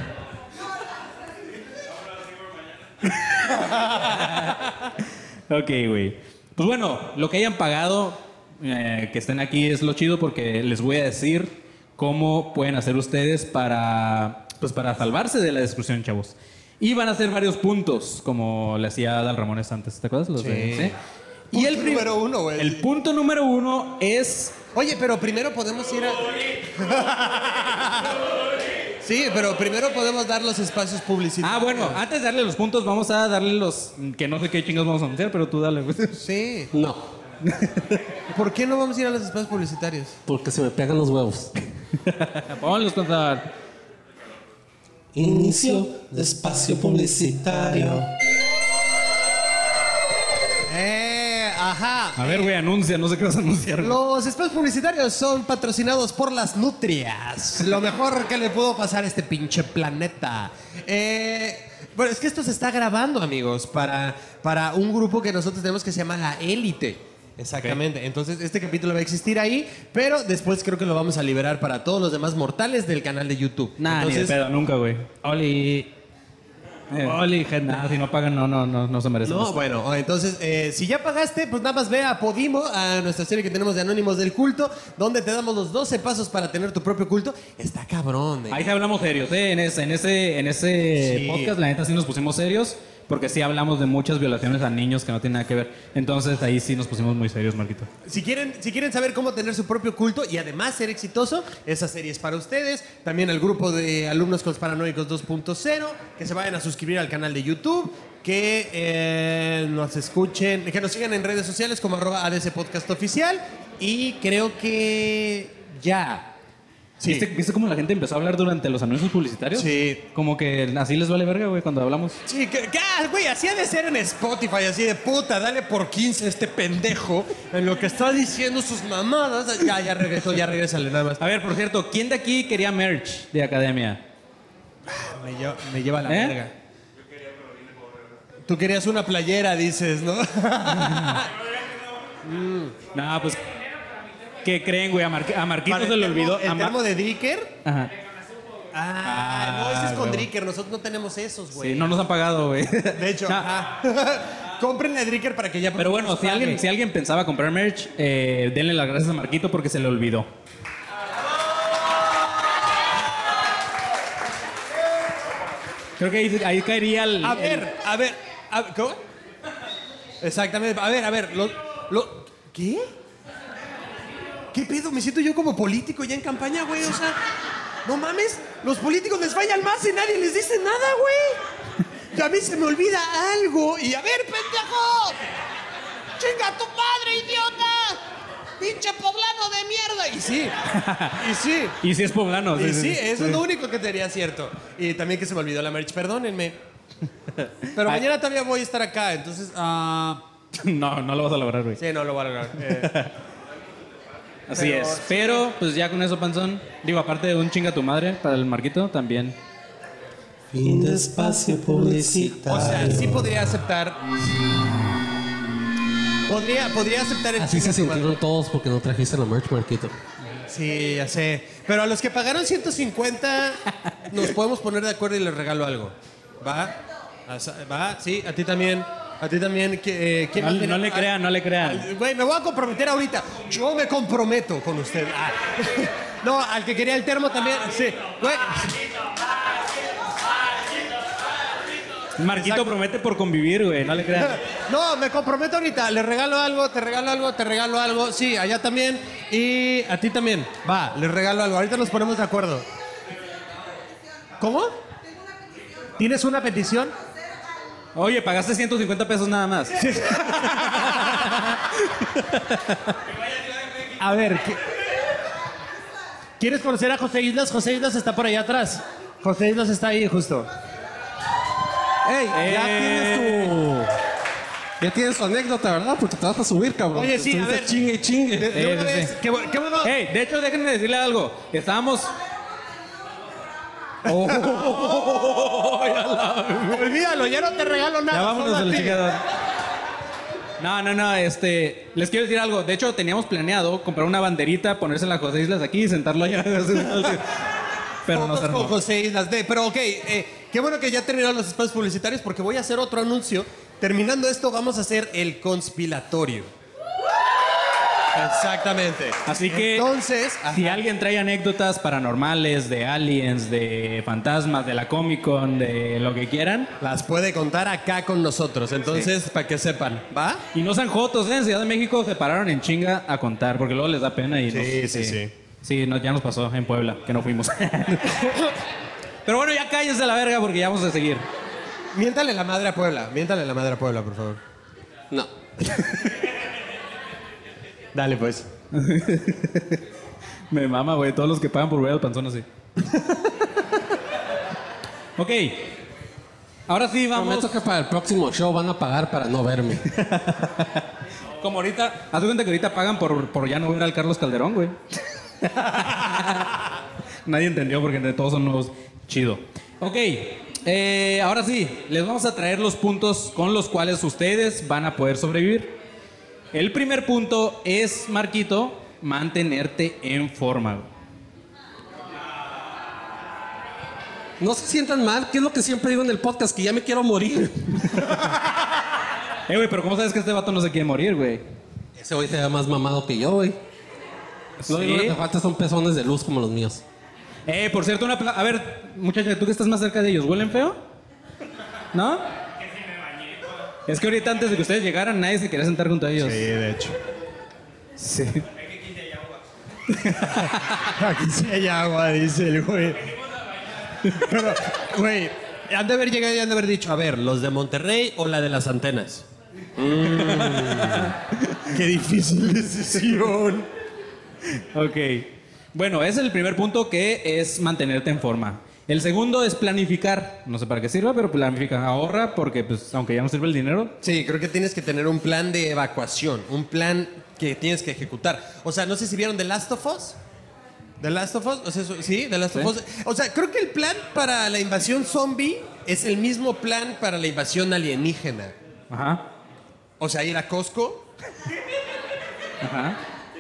Ok, güey. Pues bueno, lo que hayan pagado, eh, que estén aquí es lo chido porque les voy a decir cómo pueden hacer ustedes para, pues para salvarse de la exclusión, chavos. Y van a hacer varios puntos, como le hacía Dal Ramones antes, ¿te acuerdas? Los de- Sí. Y Punto el prim- número uno, güey. El punto número uno es Oye, pero primero podemos ir a. sí, pero primero podemos dar los espacios publicitarios. Ah, bueno, antes de darle los puntos, vamos a darle los. Que no sé qué chingados vamos a anunciar, pero tú dale, güey. Sí. No, ¿Por qué no vamos a ir a los espacios publicitarios? porque se me pegan los huevos. Vamos a contar. Inicio de espacio publicitario. Eh, ajá. A ver, güey, anuncia, no sé qué vas a anunciar. güey. Los espacios publicitarios son patrocinados por las nutrias. Lo mejor que le pudo pasar a este pinche planeta. Eh, bueno, es que esto se está grabando, amigos, para, para un grupo que nosotros tenemos que se llama La Élite. Exactamente. Entonces, este capítulo va a existir ahí, pero después creo que lo vamos a liberar para todos los demás mortales del canal de YouTube. Nah, ni de Entonces, pedo, nunca, güey. Oli. Oli, gente. Nah, si no pagan, no, no, no, no se merecen. No, bueno, entonces, eh, si ya pagaste, pues nada más ve a Podimo, a nuestra serie que tenemos de Anónimos del Culto, donde te damos los 12 pasos para tener tu propio culto. Está cabrón, eh. Ahí hablamos serios, ¿eh? En ese, en ese, en ese Sí. podcast, la neta, sí nos pusimos serios. Porque sí hablamos de muchas violaciones a niños que no tienen nada que ver. Entonces ahí sí nos pusimos muy serios, Marquito. Si quieren, si quieren saber cómo tener su propio culto y además ser exitoso, esa serie es para ustedes. También el grupo de alumnos paranoicos 2.0, que se vayan a suscribir al canal de YouTube, que eh, nos escuchen, que nos sigan en redes sociales como arroba Podcast Oficial. Y creo que ya. Sí. ¿Viste, ¿Viste cómo la gente empezó a hablar durante los anuncios publicitarios? Sí. Como que así les vale verga, güey, cuando hablamos. Sí, que, que, ah, güey, así ha de ser en Spotify, así de puta, dale por 15 a este pendejo en lo que está diciendo sus mamadas. Ya, ya regresó, ya regresale nada más. A ver, por cierto, ¿quién de aquí quería merch de academia? Me lleva, me lleva la ¿Eh? verga. Tú querías una playera, dices, ¿no? No, pues. ¿Qué creen, güey? A, Mar- a Marquito Para se le olvidó. ¿El a termo de Dricker? Ajá. Ah, no, ese es con huevo. Dricker. Nosotros no tenemos esos, güey. Sí, no nos han pagado, güey. De hecho, No, ajá. Cómprenle a Dricker para que ya... Pero bueno, si alguien, si alguien pensaba comprar merch, eh, denle las gracias a Marquito porque se le olvidó. Creo que ahí, ahí caería el. A el- ver, a ver, a ¿cómo? Exactamente. A ver, a ver, lo, lo- ¿qué? ¿Qué pedo? Me siento yo como político ya en campaña, güey. O sea, no mames, los políticos les fallan más y nadie les dice nada, güey. Y a mí se me olvida algo. Y a ver, pendejo. ¡Chinga tu madre, idiota! ¡Pinche poblano de mierda! Y sí, y sí. Y si es poblano. Y sí, eso es lo único que te haría cierto. Y también que se me olvidó la merch, perdónenme. Pero Ay. mañana todavía voy a estar acá, entonces. ah, No, no lo vas a lograr, güey. sí, no lo voy a lograr. Eh, Así Pero- es. Pero, pues ya con eso, panzón. Digo, aparte de un chinga tu madre para el Marquito, también. Fin de espacio publicitario. o sea, sí podría aceptar. Podría, podría aceptar el Así chinga se sintieron todos porque no trajiste la merch, Marquito. Sí, ya sé. Pero a los que pagaron 150, nos podemos poner de acuerdo y les regalo algo. ¿Va? ¿Va? Sí, a ti también. A ti también. que, eh, ¿quién No, le crean, no le crean. Güey, me voy a comprometer ahorita. Yo me comprometo con usted. Ah. No, al que quería el termo también. Sí. Güey. Marquito Exacto. promete por convivir, güey. No le crean. No, me comprometo ahorita. Le regalo algo, te regalo algo, te regalo algo. Sí, allá también. Y a ti también. Va, les regalo algo. Ahorita nos ponemos de acuerdo. ¿Cómo? ¿Tienes una petición? Oye, pagaste 150 pesos nada más. A ver, ¿qué- ¿quieres conocer a José Islas? José Islas está por allá atrás. José Islas está ahí justo. ¡Ey! Ya Eh. tienes tu. Ya tienes tu anécdota, ¿verdad? Porque te vas a subir, cabrón. Oye, sí, a Estuviste ver. Chingue, chingue. De, de Eh, una sí, vez, sí. qué, bu- qué bueno. Hey, de hecho, déjenme decirle algo. Estábamos. Olvídalo, ya no te regalo nada. Ya vámonos a la chingada. No, no, no, este, les quiero decir algo. De hecho, teníamos planeado comprar una banderita, ponérsela a José Islas aquí y sentarlo allá. Pero no se con. José Islas. De, pero ok, eh, qué bueno que ya terminaron los espacios publicitarios porque voy a hacer otro anuncio Terminando esto, vamos a hacer el conspiratorio. Exactamente. Así que Entonces, ajá. si alguien trae anécdotas paranormales de aliens, de fantasmas, de la Comic Con, de lo que quieran, las puede contar acá con nosotros. Entonces, para que sepan, ¿va? y no sean jotos, ¿eh? en Ciudad de México se pararon en chinga a contar, porque luego les da pena y Sí, nos- sí, sí. Sí, no, ya nos pasó en Puebla, que no fuimos. Pero bueno, ya cállense a la verga porque ya vamos a seguir. Miéntale la madre a Puebla. Miéntale la madre a Puebla, por favor. No. Dale, pues. Me mama, güey, todos los que pagan por ver al panzón así. ok. Ahora sí, vamos. Prometo que para el próximo show van a pagar para no verme. Como ahorita, haz de cuenta que ahorita pagan por, por ya no ver al Carlos Calderón, güey. Nadie entendió porque entre todos son nuevos. Chido. Ok, eh, ahora sí, les vamos a traer los puntos con los cuales ustedes van a poder sobrevivir. El primer punto es, Marquito, mantenerte en forma. No se sientan mal, que es lo que siempre digo en el podcast, que ya me quiero morir. Eh, güey, pero ¿cómo sabes que este vato no se quiere morir, güey? Ese güey se ve más mamado que yo, güey. Lo único que te falta son pezones de luz como los míos. Eh, por cierto, una A ver, muchacha, tú que estás más cerca de ellos, ¿huelen feo? ¿No? Es que ahorita antes de que ustedes llegaran, nadie se quería sentar junto a ellos. de hecho. Sí. Aquí sí hay agua, dice el güey. Pero, güey, han de haber llegado y han de haber dicho, a ver, ¿los de Monterrey o la de las antenas? Mm. Qué difícil decisión. Ok. Bueno, ese es el primer punto que es mantenerte en forma. El segundo es planificar. No sé para qué sirva, pero planifica. Ahorra porque, pues, aunque ya no sirve el dinero, Sí, creo que tienes que tener un plan de evacuación, un plan que tienes que ejecutar. O sea, no sé si vieron The Last of Us. ¿The Last of Us? O sea, eso- sí, The Last of. Us. O sea, creo que el plan para la invasión zombie es el mismo plan para la invasión alienígena. Ajá. O sea, ir a Costco, Ajá.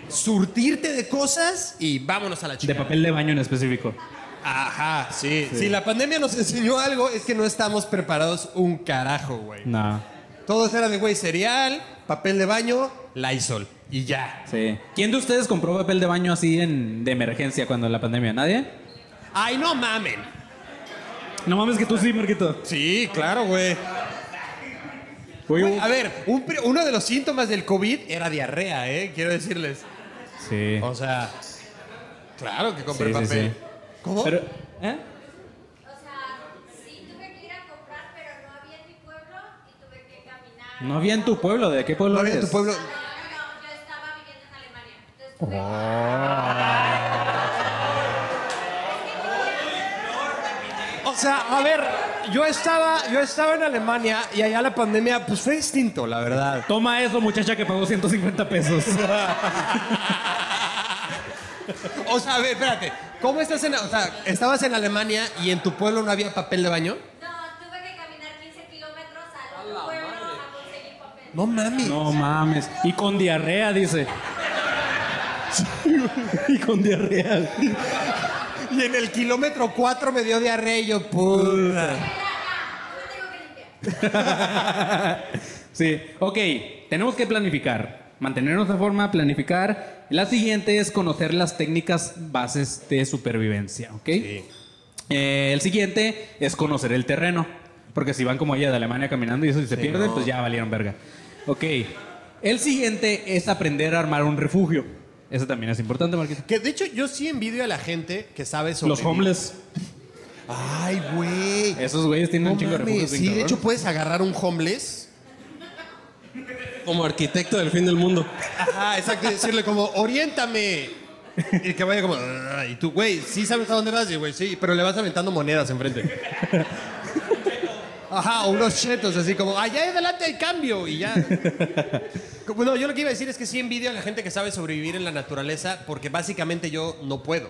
surtirte de cosas y vámonos a la De chica. papel de baño en específico. Ajá, sí. Si la pandemia nos enseñó algo, es que no estamos preparados un carajo, güey. No. Todos eran de, güey, cereal, papel de baño, Lysol. Y ya. Sí. ¿Quién de ustedes compró papel de baño así en, de emergencia cuando la pandemia? ¿Nadie? Ay, no mamen. No mames que tú sí, Marquito. Sí, claro, güey. Güey, A ver, un uno de los síntomas del COVID era diarrea, ¿eh? Quiero decirles. Sí. O sea, claro que compré Sí, sí, papel. sí. ¿Cómo? Pero, ¿eh? O sea, sí tuve que ir a comprar, pero no había en mi pueblo y tuve que caminar. No había en tu pueblo. ¿De qué pueblo ¿No había en tu pueblo? No, no, no, yo estaba viviendo en Alemania. Entonces tuve O sea, a ver, yo estaba, yo estaba en Alemania y allá la pandemia, pues fue distinto, la verdad. Toma eso, muchacha que pagó 150 pesos. O sea, a ver, espérate. ¿Cómo estás en, o sea, estabas en Alemania y en tu pueblo no había papel de baño? No, tuve que caminar 15 kilómetros al otro pueblo a conseguir papel. No mames. No mames. Y con diarrea, dice. y con diarrea. Y en el kilómetro 4 me dio diarrea y yo, puta. No me tengo que limpiar. Sí, ok, tenemos que planificar, mantenernos de forma, planificar. La siguiente es conocer las técnicas bases de supervivencia, ¿ok? Eh, el siguiente es conocer el terreno, porque si van como ella de Alemania caminando y eso si se pierden, pues ya valieron verga. Ok, el siguiente es aprender a armar un refugio. Eso también es importante, Marquito. Que de hecho yo sí envidio a la gente que sabe sobre. Los homeless, Ay, güey. esos güeyes tienen No un chingo de refugios. Sí, de hecho puedes agarrar un homeless. Como arquitecto del fin del mundo. Ajá, exacto. Decirle como, oriéntame. Y que vaya como, y tú, güey, sí sabes a dónde vas, y güey, sí, pero le vas aventando monedas enfrente. Ajá, o unos chetos, así como, allá adelante hay cambio, y ya. Como, no, yo lo que iba a decir es que sí envidio a la gente que sabe sobrevivir en la naturaleza, porque básicamente yo no puedo.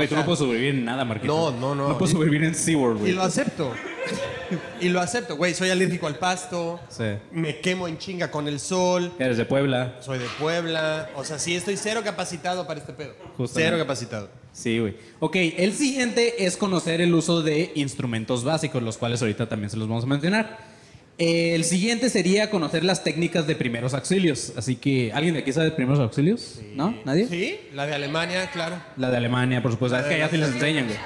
Güey, tú no puedes sobrevivir en nada, Marquito. No, no, no. No puedes sobrevivir en SeaWorld, Y güey. lo acepto. Y lo acepto, güey, soy alérgico al pasto, Sí. me quemo en chinga con el sol, Eres de Puebla. soy de Puebla, o sea, sí estoy cero capacitado para este pedo. Justamente. Cero capacitado. Sí, güey. Ok, el siguiente es conocer el uso de instrumentos básicos, los cuales ahorita también se los vamos a mencionar. Eh, el siguiente sería conocer las técnicas de primeros auxilios. Así que, ¿alguien de aquí sabe de primeros auxilios? ¿No? ¿Nadie? Sí, la de Alemania, claro. La de Alemania, por supuesto. Es que allá sí les enseñan, güey.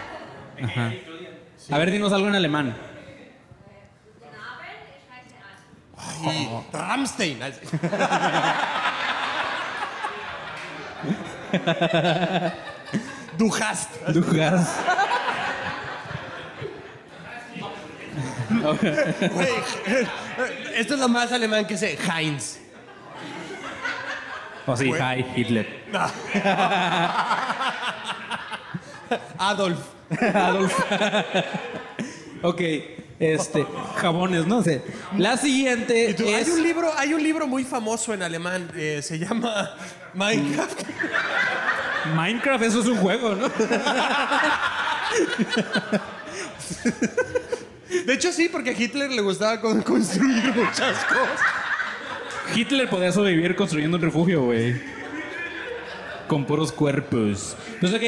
Ajá. A ver, dinos algo en alemán. Ay, Rammstein. du hast. Du hast. Güey, esto es lo más alemán que sé. Heinz. O sí, hi, Hitler. Adolf. Adolf. ok, este, jabones, no sé. La siguiente tú, es... hay, un libro, hay un libro muy famoso en alemán. eh, se llama Minecraft. Minecraft, eso es un juego, ¿no? De hecho, sí, porque a Hitler le gustaba con- construir muchas cosas. Hitler podía sobrevivir construyendo un refugio, güey. Con puros cuerpos. Pues ok.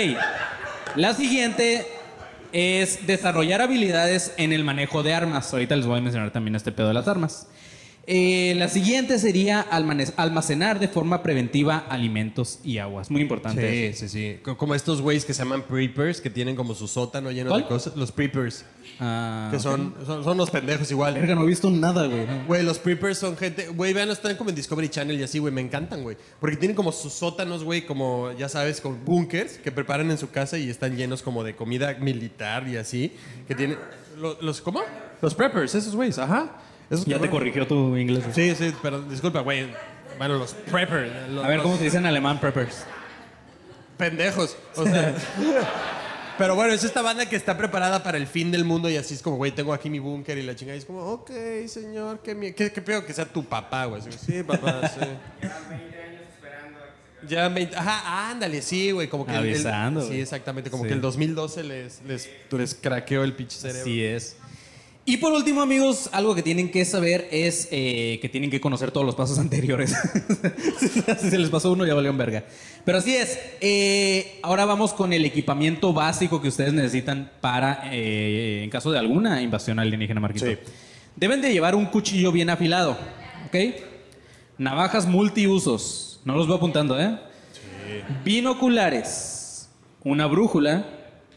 La siguiente es desarrollar habilidades en el manejo de armas. Ahorita les voy a mencionar también este pedo de las armas. Eh, la siguiente sería almacenar de forma preventiva alimentos y aguas. Muy importante. Sí, sí, sí. Co- Como estos güeyes que se llaman preppers, que tienen como su sótano lleno ¿Cuál? de cosas. Los preppers. Ah, Que son, son, son los pendejos igual. Verga, no he visto nada, güey. Güey, los preppers son gente. Güey, vean, están como en Discovery Channel y así, güey. Me encantan, güey. Porque tienen como sus sótanos, güey, como, ya sabes, con bunkers que preparan en su casa y están llenos como de comida militar y así. Que tienen. lo- ¿Los, ¿Cómo? Los preppers, esos güeyes, ajá. Esos Ya te corrigió tu inglés. Sí, sí, pero disculpa, güey. Bueno, los preppers. los- A ver, los ¿cómo se dice en alemán, preppers? Pendejos. O sea. Pero bueno, es esta banda que está preparada para el fin del mundo y así es como, güey, tengo aquí mi búnker y la chingada. Y es como, ok, señor, qué, mie- qué, qué peor que sea tu papá, güey. Así, Sí, papá, sí. Ya 20 Ajá, ándale, sí, güey. Como que el- el- Avisando, sí, güey. exactamente. Como Sí. que el 2012 les, les, les craqueó el pinche cerebro. Así es. Y por último, amigos, algo que tienen que saber es eh, que tienen que conocer todos los pasos anteriores. si se les pasó uno, ya valió en verga. Pero así es. Eh, ahora vamos con el equipamiento básico que ustedes necesitan para, eh, en caso de alguna invasión alienígena, Marquito. Sí. Deben de llevar un cuchillo bien afilado, ¿ok? Navajas multiusos. No los voy apuntando, ¿eh? Binoculares, una brújula,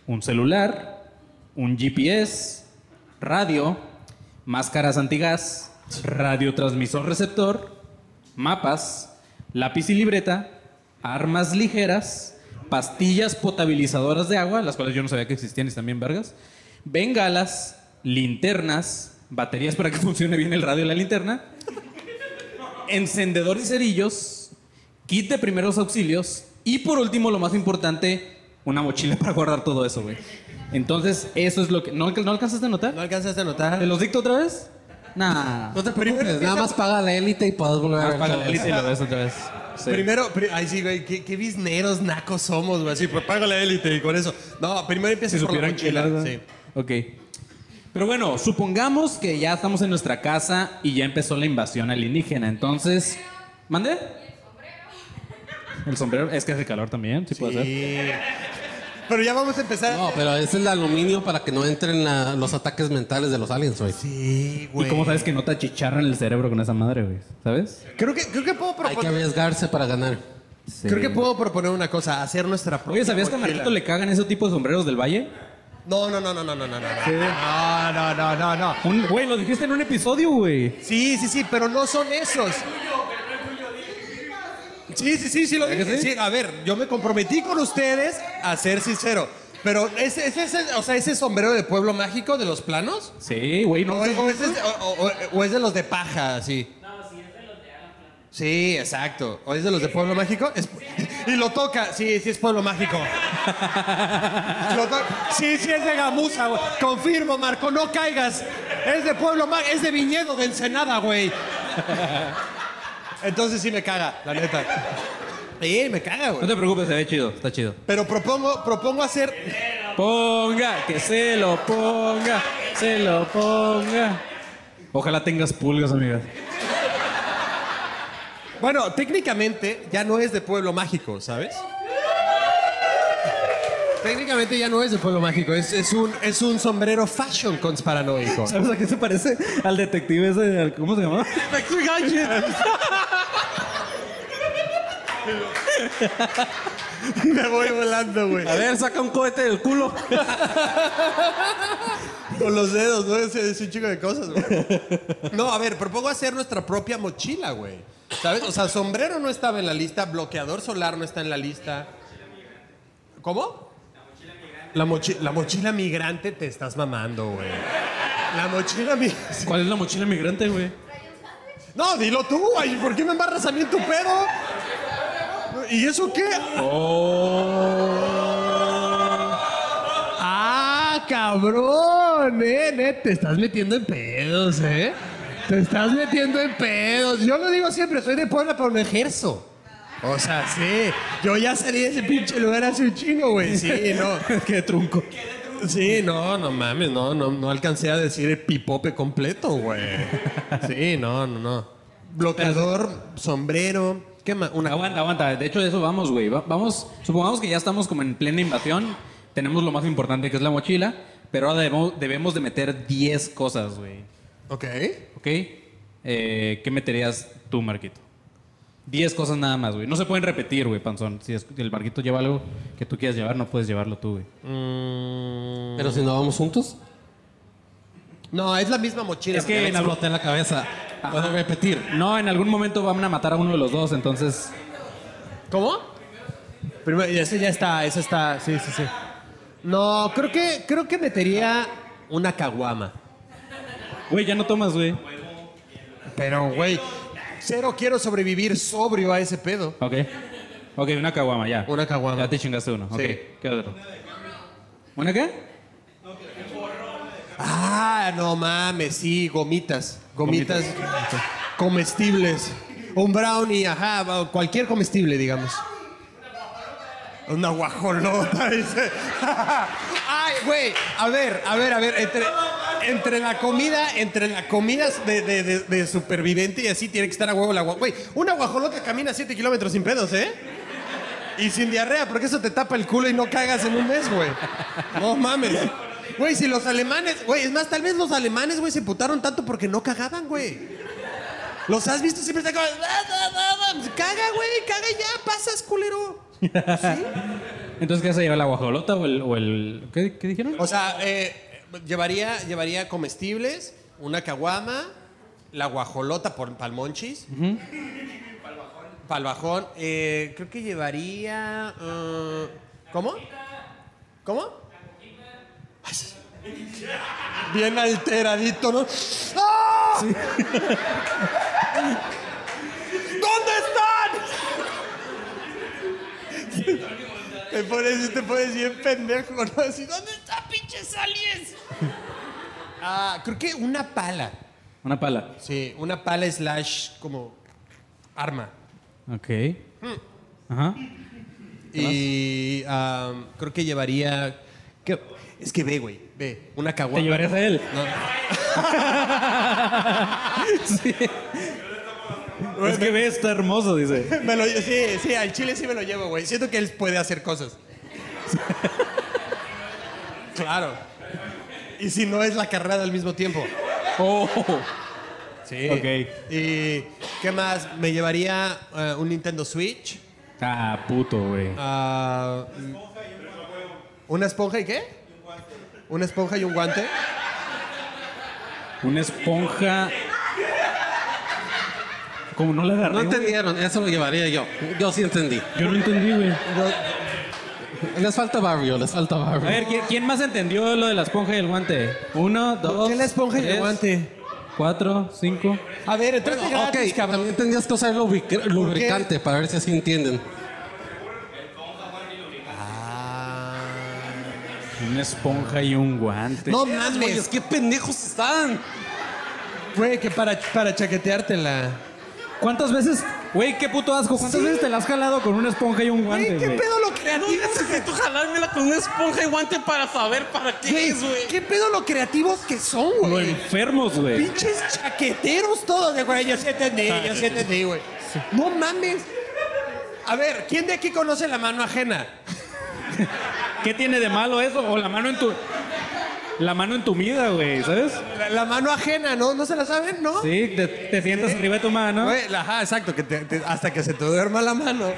un celular, un GPS, radio, máscaras antigas, radiotransmisor receptor, mapas, lápiz y libreta, armas ligeras, pastillas potabilizadoras de agua, las cuales yo no sabía que existían y están bien vergas, bengalas, linternas, baterías para que funcione bien el radio y la linterna, encendedor y cerillos, kit de primeros auxilios y por último, lo más importante, una mochila para guardar todo eso, güey. Entonces, eso es lo que... ¿No, alca- no alcanzaste a notar? ¿No alcanzaste a notar? ¿Te los dicto otra vez? Nah. No te preocupes, nada más paga la élite y puedes volver a ver. Paga la élite y lo ves otra vez. Sí. Primero, pri- ay sí, güey, qué, qué bizneros nacos somos, güey. Así, pues paga la élite y con eso. No, primero empieza Si por la supieran que mochila. Sí. Ok. Pero bueno, supongamos que ya estamos en nuestra casa y ya empezó la invasión alienígena. Entonces, ¿mande? El sombrero, es que hace calor también, sí, puede ser. Pero ya vamos a empezar. No, pero es el aluminio para que no entren la- los ataques mentales de los aliens, güey. Sí, ¿Y güey. cómo sabes que no te achicharran el cerebro con esa madre, güey? ¿Sabes? Creo que, creo que puedo Hay que proponer. arriesgarse para ganar. Creo que puedo proponer una cosa, hacer nuestra propia. Oye, ¿sabías que a mochila. Marquito le cagan ese tipo de sombreros del valle? No, no, no, no, no, no, no, no. No, no, no, no, no. Un- Güey, lo dijiste en un episodio, güey. Sí, sí, sí, pero no son esos. Sí, sí, sí, sí lo ¿Verdad que dije. sí? Sí, a ver, yo me comprometí con ustedes a ser sincero. Pero ese, ese, ese- o sea, ese sombrero de pueblo mágico de los planos. Sí, güey, no O, o es, de- o- o- o es de los de paja, sí. No, sí, es de los de Alan Sí, exacto. O es de los de Pueblo Mágico. Es- y lo toca. Sí, sí es Pueblo Mágico. Lo to- sí, sí es de Gamuza, güey. Confirmo, Marco, no caigas. Es de Pueblo Mágico. Es de Viñedo de Ensenada, güey. Entonces sí me caga, la neta. Sí, me caga, No güey. te preocupes, se ve chido, está chido. Pero propongo, propongo hacer. Ponga, que se lo ponga, se lo ponga. Ojalá tengas pulgas, amigas. Bueno, técnicamente ya no es de Pueblo Mágico, ¿sabes? Técnicamente ya no es de pueblo mágico, es, es, un, es un sombrero fashion conspiranoico. ¿Sabes a qué se parece? Al detective ese, al- ¿cómo se llama? Me voy volando, güey. A ver, saca un cohete del culo. Con los dedos, ¿no? Es, es un chico de cosas, güey. No, a ver, propongo hacer nuestra propia mochila, güey. ¿Sabes? O sea, sombrero no estaba en la lista, bloqueador solar no está en la lista. ¿Cómo? La mochila, la mochila migrante te estás mamando, güey. La mochila migrante. ¿Cuál es la mochila migrante, güey? No, dilo tú, güey. ¿Por qué me embarras a mí en tu pedo? ¿Y eso qué? Ah, cabrón, eh, net, te estás metiendo en pedos, eh. Te estás metiendo en pedos. Yo lo digo siempre, soy de Puebla, pero no ejerzo. O sea, sí. Yo ya salí de ese pinche lugar hace un chingo, güey. Sí, no. Qué trunco. Sí, no, no mames, no, no, no alcancé a decir el pipope completo, güey. Sí, no, no, no. Bloqueador, sombrero, ¿qué más? Una Aguanta, aguanta. De hecho, de eso vamos, güey. Va- Vamos, supongamos que ya estamos como en plena invasión. Tenemos lo más importante que es la mochila. Pero ahora debemos, debemos de meter 10 cosas, güey. Ok. ¿Ok? Eh, ¿Qué meterías tú, Marquito? 10 cosas nada más, güey. No se pueden repetir, güey, panzón. Si es- el Marquito lleva algo que tú quieras llevar, no puedes llevarlo tú, güey. Pero si no vamos juntos. No, es la misma mochila. Es que en algún- Exploté la cabeza. Puedo repetir. No, en algún momento van a matar a uno de los dos, entonces... ¿Cómo? Primero, ese ya está, ese está, sí, sí, sí. No, creo que, creo que metería una caguama. Güey, ya no tomas, güey. Pero, güey, cero quiero sobrevivir sobrio a ese pedo. Ok. Ok, una caguama, ya. Una caguama. Ya te chingaste uno. Ok. Sí. ¿Qué otro? ¿Una qué? Ah, no mames, sí, gomitas. Gomitas comestibles. Un brownie, ajá, cualquier comestible, digamos. Una guajolota, dice. Ay, güey, a ver, a ver, a ver, entre, entre la comida, entre la comida de, de- de- de superviviente y así tiene que estar a huevo la guajolota. Güey, una guajolota camina 7 kilómetros sin pedos, ¿eh? Y sin diarrea, porque eso te tapa el culo y no cagas en un mes, güey. No mames. Güey, si los alemanes, güey, es más, tal vez los alemanes, güey, se putaron tanto porque no cagaban, güey. Los has visto siempre están como, "Ah, ah, ah, ah". caga, güey, caga ya, pasas, culero. Entonces, ¿qué vas a llevar? ¿La guajolota o el... O el ¿qué, qué dijeron? O sea, eh, llevaría, llevaría comestibles, una caguama, la guajolota por palmonchis. Palbajón. Eh, creo que llevaría. ¿Cómo? ¿Cómo? Bien alteradito, ¿no? ¡Ah! ¿Dónde están? Te pones, te pones bien pendejo, ¿no? Así, ¿dónde están pinches aliens? Ah, creo que una pala. Una pala. Sí, una pala slash como arma. Ok. Ajá. Y am, creo que llevaría. ¿Qué? Es que ve, güey, ve, una ¿Te caguama. llevarías a él? sí. Es que ve, está hermoso, dice. Me lo- sí, sí, al chile sí me lo llevo, güey. Siento que él puede hacer cosas. claro. Y si no es la carrera al mismo tiempo. Oh. Sí. Ok. ¿Y qué más? Me llevaría eh, un Nintendo Switch. Ah, puto, güey. ah, ¿Una esponja y qué? Una esponja y un guante. Una esponja. Como no la agarré. No güey. entendieron, eso lo llevaría yo. Yo sí entendí. Yo no entendí, güey. Les falta barrio, les falta A barrio. ver, ¿quién, quién más entendió lo de la esponja y el guante? Uno, dos. qué la esponja y el tres, guante? Cuatro, cinco. A ver, entonces ok, gratis, cabrón. también tendrías que usar lubric- lubricante para ver si así entienden. Una esponja y un guante. No mames, qué pendejos están. güey, que para, para chaqueteártela. ¿Cuántas veces? Güey, qué puto asco. ¿Cuántas veces te la has jalado con una esponja y un guante, Güey, ¿qué güey? pedo lo No creativo? necesito jalármela con una esponja y guante para saber para qué Güey, es, güey. ¿Qué pedo lo creativos que son, Lo güey? enfermos, güey. Pinches chaqueteros todos de güey. Yo sí entendí, yo sí entendí, güey. No mames. A ver, ¿quién de aquí conoce la mano ajena? ¿Qué tiene de malo eso? O la mano en tu. La mano entumida, güey, ¿sabes? La, la mano ajena, ¿no? ¿No se la saben? ¿no? Sí, te, te sientas arriba de tu mano. Güey, la- ajá, exacto, que te- te- hasta que se te duerma la mano.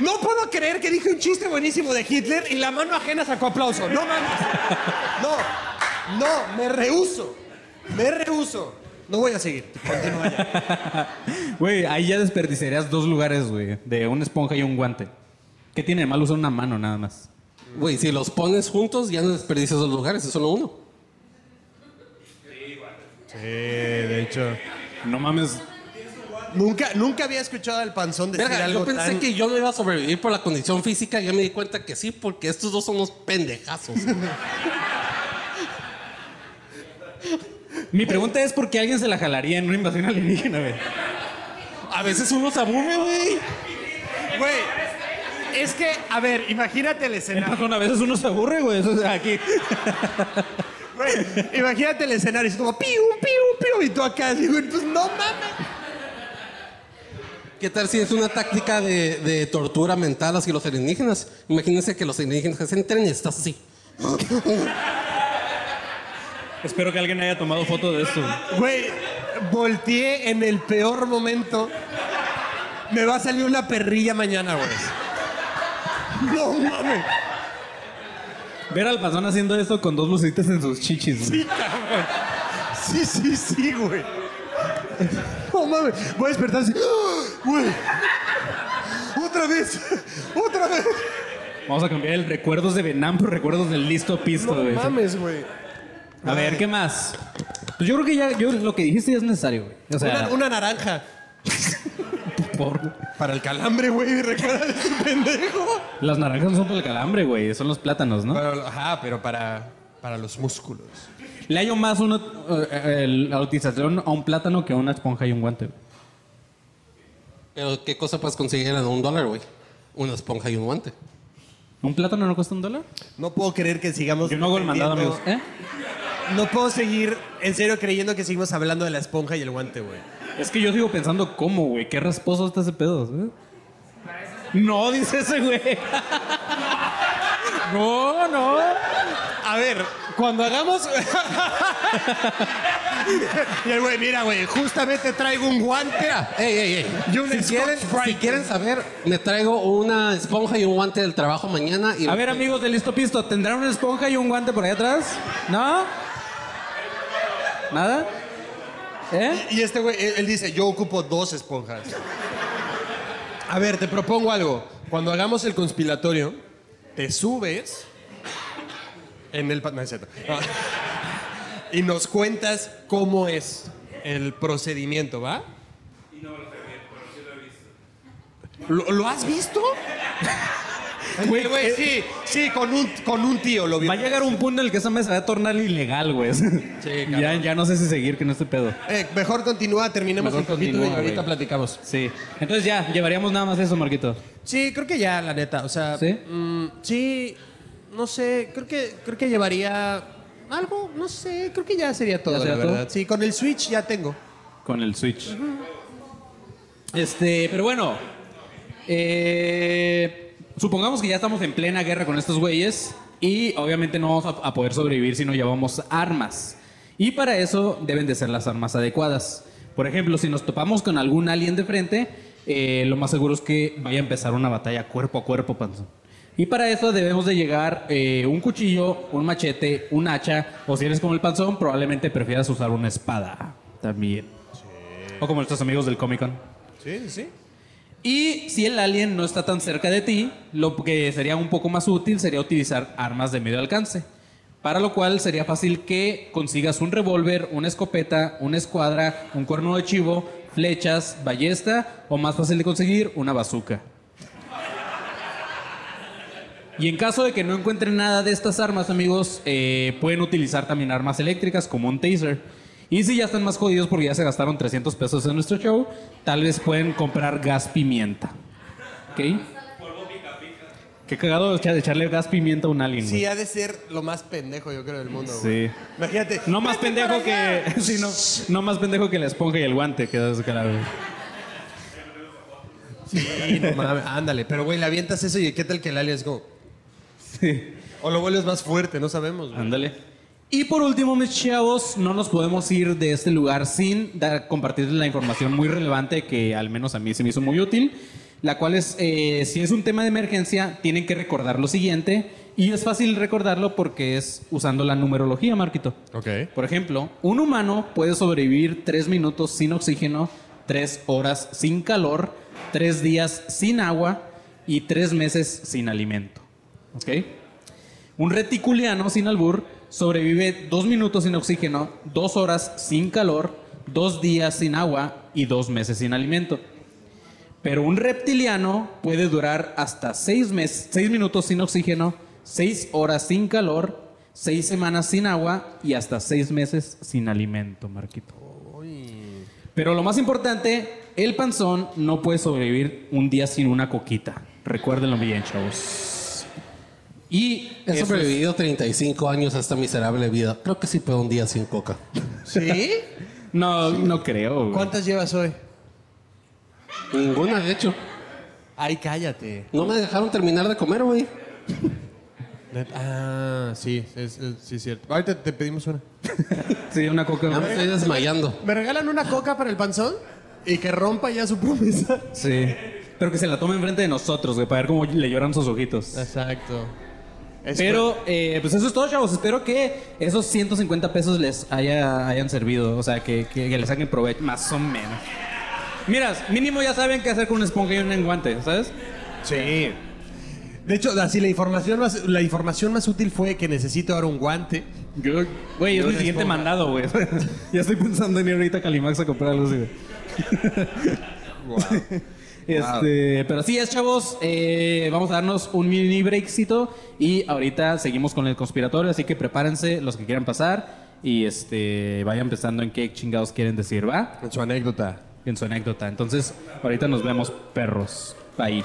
No puedo creer que dije un chiste buenísimo de Hitler y la mano ajena sacó aplauso. No mames. No, no, me rehuso. Me rehuso. No voy a seguir. Continúa ya. Güey, ahí ya desperdiciarías dos lugares, güey. De una esponja y un guante. ¿Qué tiene de malo usar una mano nada más? Güey, si los pones juntos, ya no desperdicias dos lugares, es solo uno. Sí, de hecho. No mames. Nunca, nunca había escuchado al panzón decir Verga, algo yo pensé tan... que yo no iba a sobrevivir por la condición física y ya me di cuenta que sí, porque estos dos son unos pendejazos. Mi pregunta es por qué alguien se la jalaría en una invasión alienígena, güey. a veces uno se aburre, güey. Güey, es que, a ver, imagínate el escenario. A veces uno se aburre, güey. Eso es aquí. Güey, imagínate el escenario. Es como piu, piu, piu. Y tú acá, así, güey, pues no mames. ¿Qué tal si es una táctica de, de tortura mental hacia los alienígenas? Imagínense que los alienígenas entren y estás así. Espero que alguien haya tomado foto de esto. Güey, volteé en el peor momento. Me va a salir una perrilla mañana, güey. No mames. Ver al pasón haciendo eso con dos lucecitas en sus chichis, güey. Sí, cabrón. Sí, sí, sí, güey. No mames. Voy a despertar así. Güey. Otra vez. Otra vez. Vamos a cambiar el recuerdos de Venam por recuerdos del listo pisto, No güey. mames, güey. A ver, ¿qué más? Pues yo creo que ya yo, lo que dijiste ya es necesario, güey. O sea, Una, una naranja. por... Para el calambre, güey. Recuerda ese pendejo. las naranjas no son para el calambre, güey. Son los plátanos, ¿no? Pero, ajá, pero para, para los músculos. Le hallo más uno, eh, el- la utilización a un plátano que a una esponja y un guante. güey. Pero ¿qué cosa puedes conseguir en un dólar, güey? Una esponja y un guante. ¿Un plátano no cuesta un dólar? No puedo creer que sigamos. Yo no hago el mandado, amigos. ¿Eh? No puedo seguir, en serio, creyendo que seguimos hablando de la esponja y el guante, güey. Es que yo sigo pensando cómo, güey. Qué rasposo está ese pedo, ¿eh? No, dice ese güey. No, no. A ver, cuando hagamos. y el güey, mira, güey, justamente traigo un guante. ¡Ey, ey, ey! Y un si, quieren, si quieren saber, me traigo una esponja y un guante del trabajo mañana. Y A ver, amigos de Listo Pisto, ¿tendrán una esponja y un guante por ahí atrás? ¿No? ¿Nada? ¿Eh? Y este güey, él, él dice, yo ocupo dos esponjas. A ver, te propongo algo. Cuando hagamos el conspiratorio, te subes en el... pa- No, es cierto. No. Y nos cuentas cómo es el procedimiento, ¿va? ¿Lo, lo has visto? Güey, güey, sí, sí, con un, con un tío lo vi. Va a llegar un punto en el que esa mesa va a tornar ilegal, güey. ya, ya no sé si seguir con este pedo. Eh, mejor continúa, terminemos Mejor el capítulo y ahorita güey. platicamos. Sí. Entonces ya, llevaríamos nada más eso, Marquito. Sí, creo que ya, la neta. O sea, ¿Sí? mm, sí, no sé, creo que, creo que llevaría algo, no sé, creo que ya sería todo, ¿Ya sería la todo? verdad. Sí, con el Switch ya tengo. Con el Switch. Este, pero bueno. eh, supongamos que ya estamos en plena guerra con estos güeyes. Y obviamente no vamos a, a poder sobrevivir si no llevamos armas. Y para eso deben de ser las armas adecuadas. Por ejemplo, si nos topamos con algún alien de frente, eh, lo más seguro es que vaya a empezar una batalla cuerpo a cuerpo, panzón. Y para eso debemos de llegar eh, un cuchillo, un machete, un hacha, o si eres como el panzón, probablemente prefieras usar una espada también. O como nuestros amigos del Comic Con. Sí, sí. Y si el alien no está tan cerca de ti, lo que sería un poco más útil sería utilizar armas de medio alcance. Para lo cual sería fácil que consigas un revólver, una escopeta, una escuadra, un cuerno de chivo, flechas, ballesta o más fácil de conseguir, una bazooka. Y en caso de que no encuentren nada de estas armas, amigos, eh, pueden utilizar también armas eléctricas como un taser. Y si ya están más jodidos porque ya se gastaron 300 pesos en nuestro show, tal vez pueden comprar gas pimienta. ¿Ok? Qué cagado de echarle gas pimienta a un alien. Sí, güey. ha de ser lo más pendejo, yo creo, del mundo. güey. Sí. Imagínate. No más "Vete pendejo para allá". que. sí, no, no más pendejo que la esponja y el guante. Que das cara, güey. Sí, no mames, ándale. Pero, güey, le avientas eso y ¿qué tal que el alien es como... O lo vuelves más fuerte, no sabemos, güey. Ándale. Y por último, mis chavos, no nos podemos ir de este lugar sin dar, compartirles la información muy relevante que al menos a mí se me hizo muy útil, la cual es, eh, si es un tema de emergencia, tienen que recordar lo siguiente, y es fácil recordarlo porque es usando la numerología, Marquito. Ok. Por ejemplo, un humano puede sobrevivir tres minutos sin oxígeno, tres horas sin calor, tres días sin agua y tres meses sin alimento. ¿Ok? Un reticuliano sin albur sobrevive dos minutos sin oxígeno, dos horas sin calor, dos días sin agua y dos meses sin alimento. Pero un reptiliano puede durar hasta seis, mes- seis minutos sin oxígeno, seis horas sin calor, seis semanas sin agua y hasta seis meses sin alimento, Marquito. Pero lo más importante, el panzón no puede sobrevivir un día sin una coquita. Recuérdenlo bien, chavos. Y He es- sobrevivido 35 años a esta miserable vida. Creo que sí puedo un día sin coca. ¿Sí? No, no creo. güey. ¿Cuántas llevas hoy? Ninguna, de hecho. Ay, cállate. No me dejaron terminar de comer, güey. Ah, sí, es, es- sí, es cierto. Ahorita te pedimos una. Sí, una coca. Ya me estoy desmayando. ¿Me regalan una coca para el panzón? Y que rompa ya su promesa. Sí. Pero que se la tome enfrente de nosotros, güey, para ver cómo le lloran sus ojitos. Exacto. Es Pero, eh, pues eso es todo, chavos. Espero que esos 150 pesos les haya, hayan servido. O sea, que, que, que les saquen provecho, más o menos. Mira, mínimo ya saben qué hacer con una esponja y un enguante, ¿sabes? Sí. De hecho, así la información más, la información más útil fue que necesito ahora un guante. Yo, güey, es mi siguiente esponja. mandado, güey. ya estoy pensando en ir ahorita a Calimax a comprar algo así, güey. Este, pero así es, chavos. Eh, vamos a darnos un mini breakcito y ahorita seguimos con el conspiratorio, así que prepárense los que quieran pasar y este vayan pensando en qué chingados quieren decir, ¿va? En su anécdota. En su anécdota. Entonces, ahorita nos vemos, perros. Bye.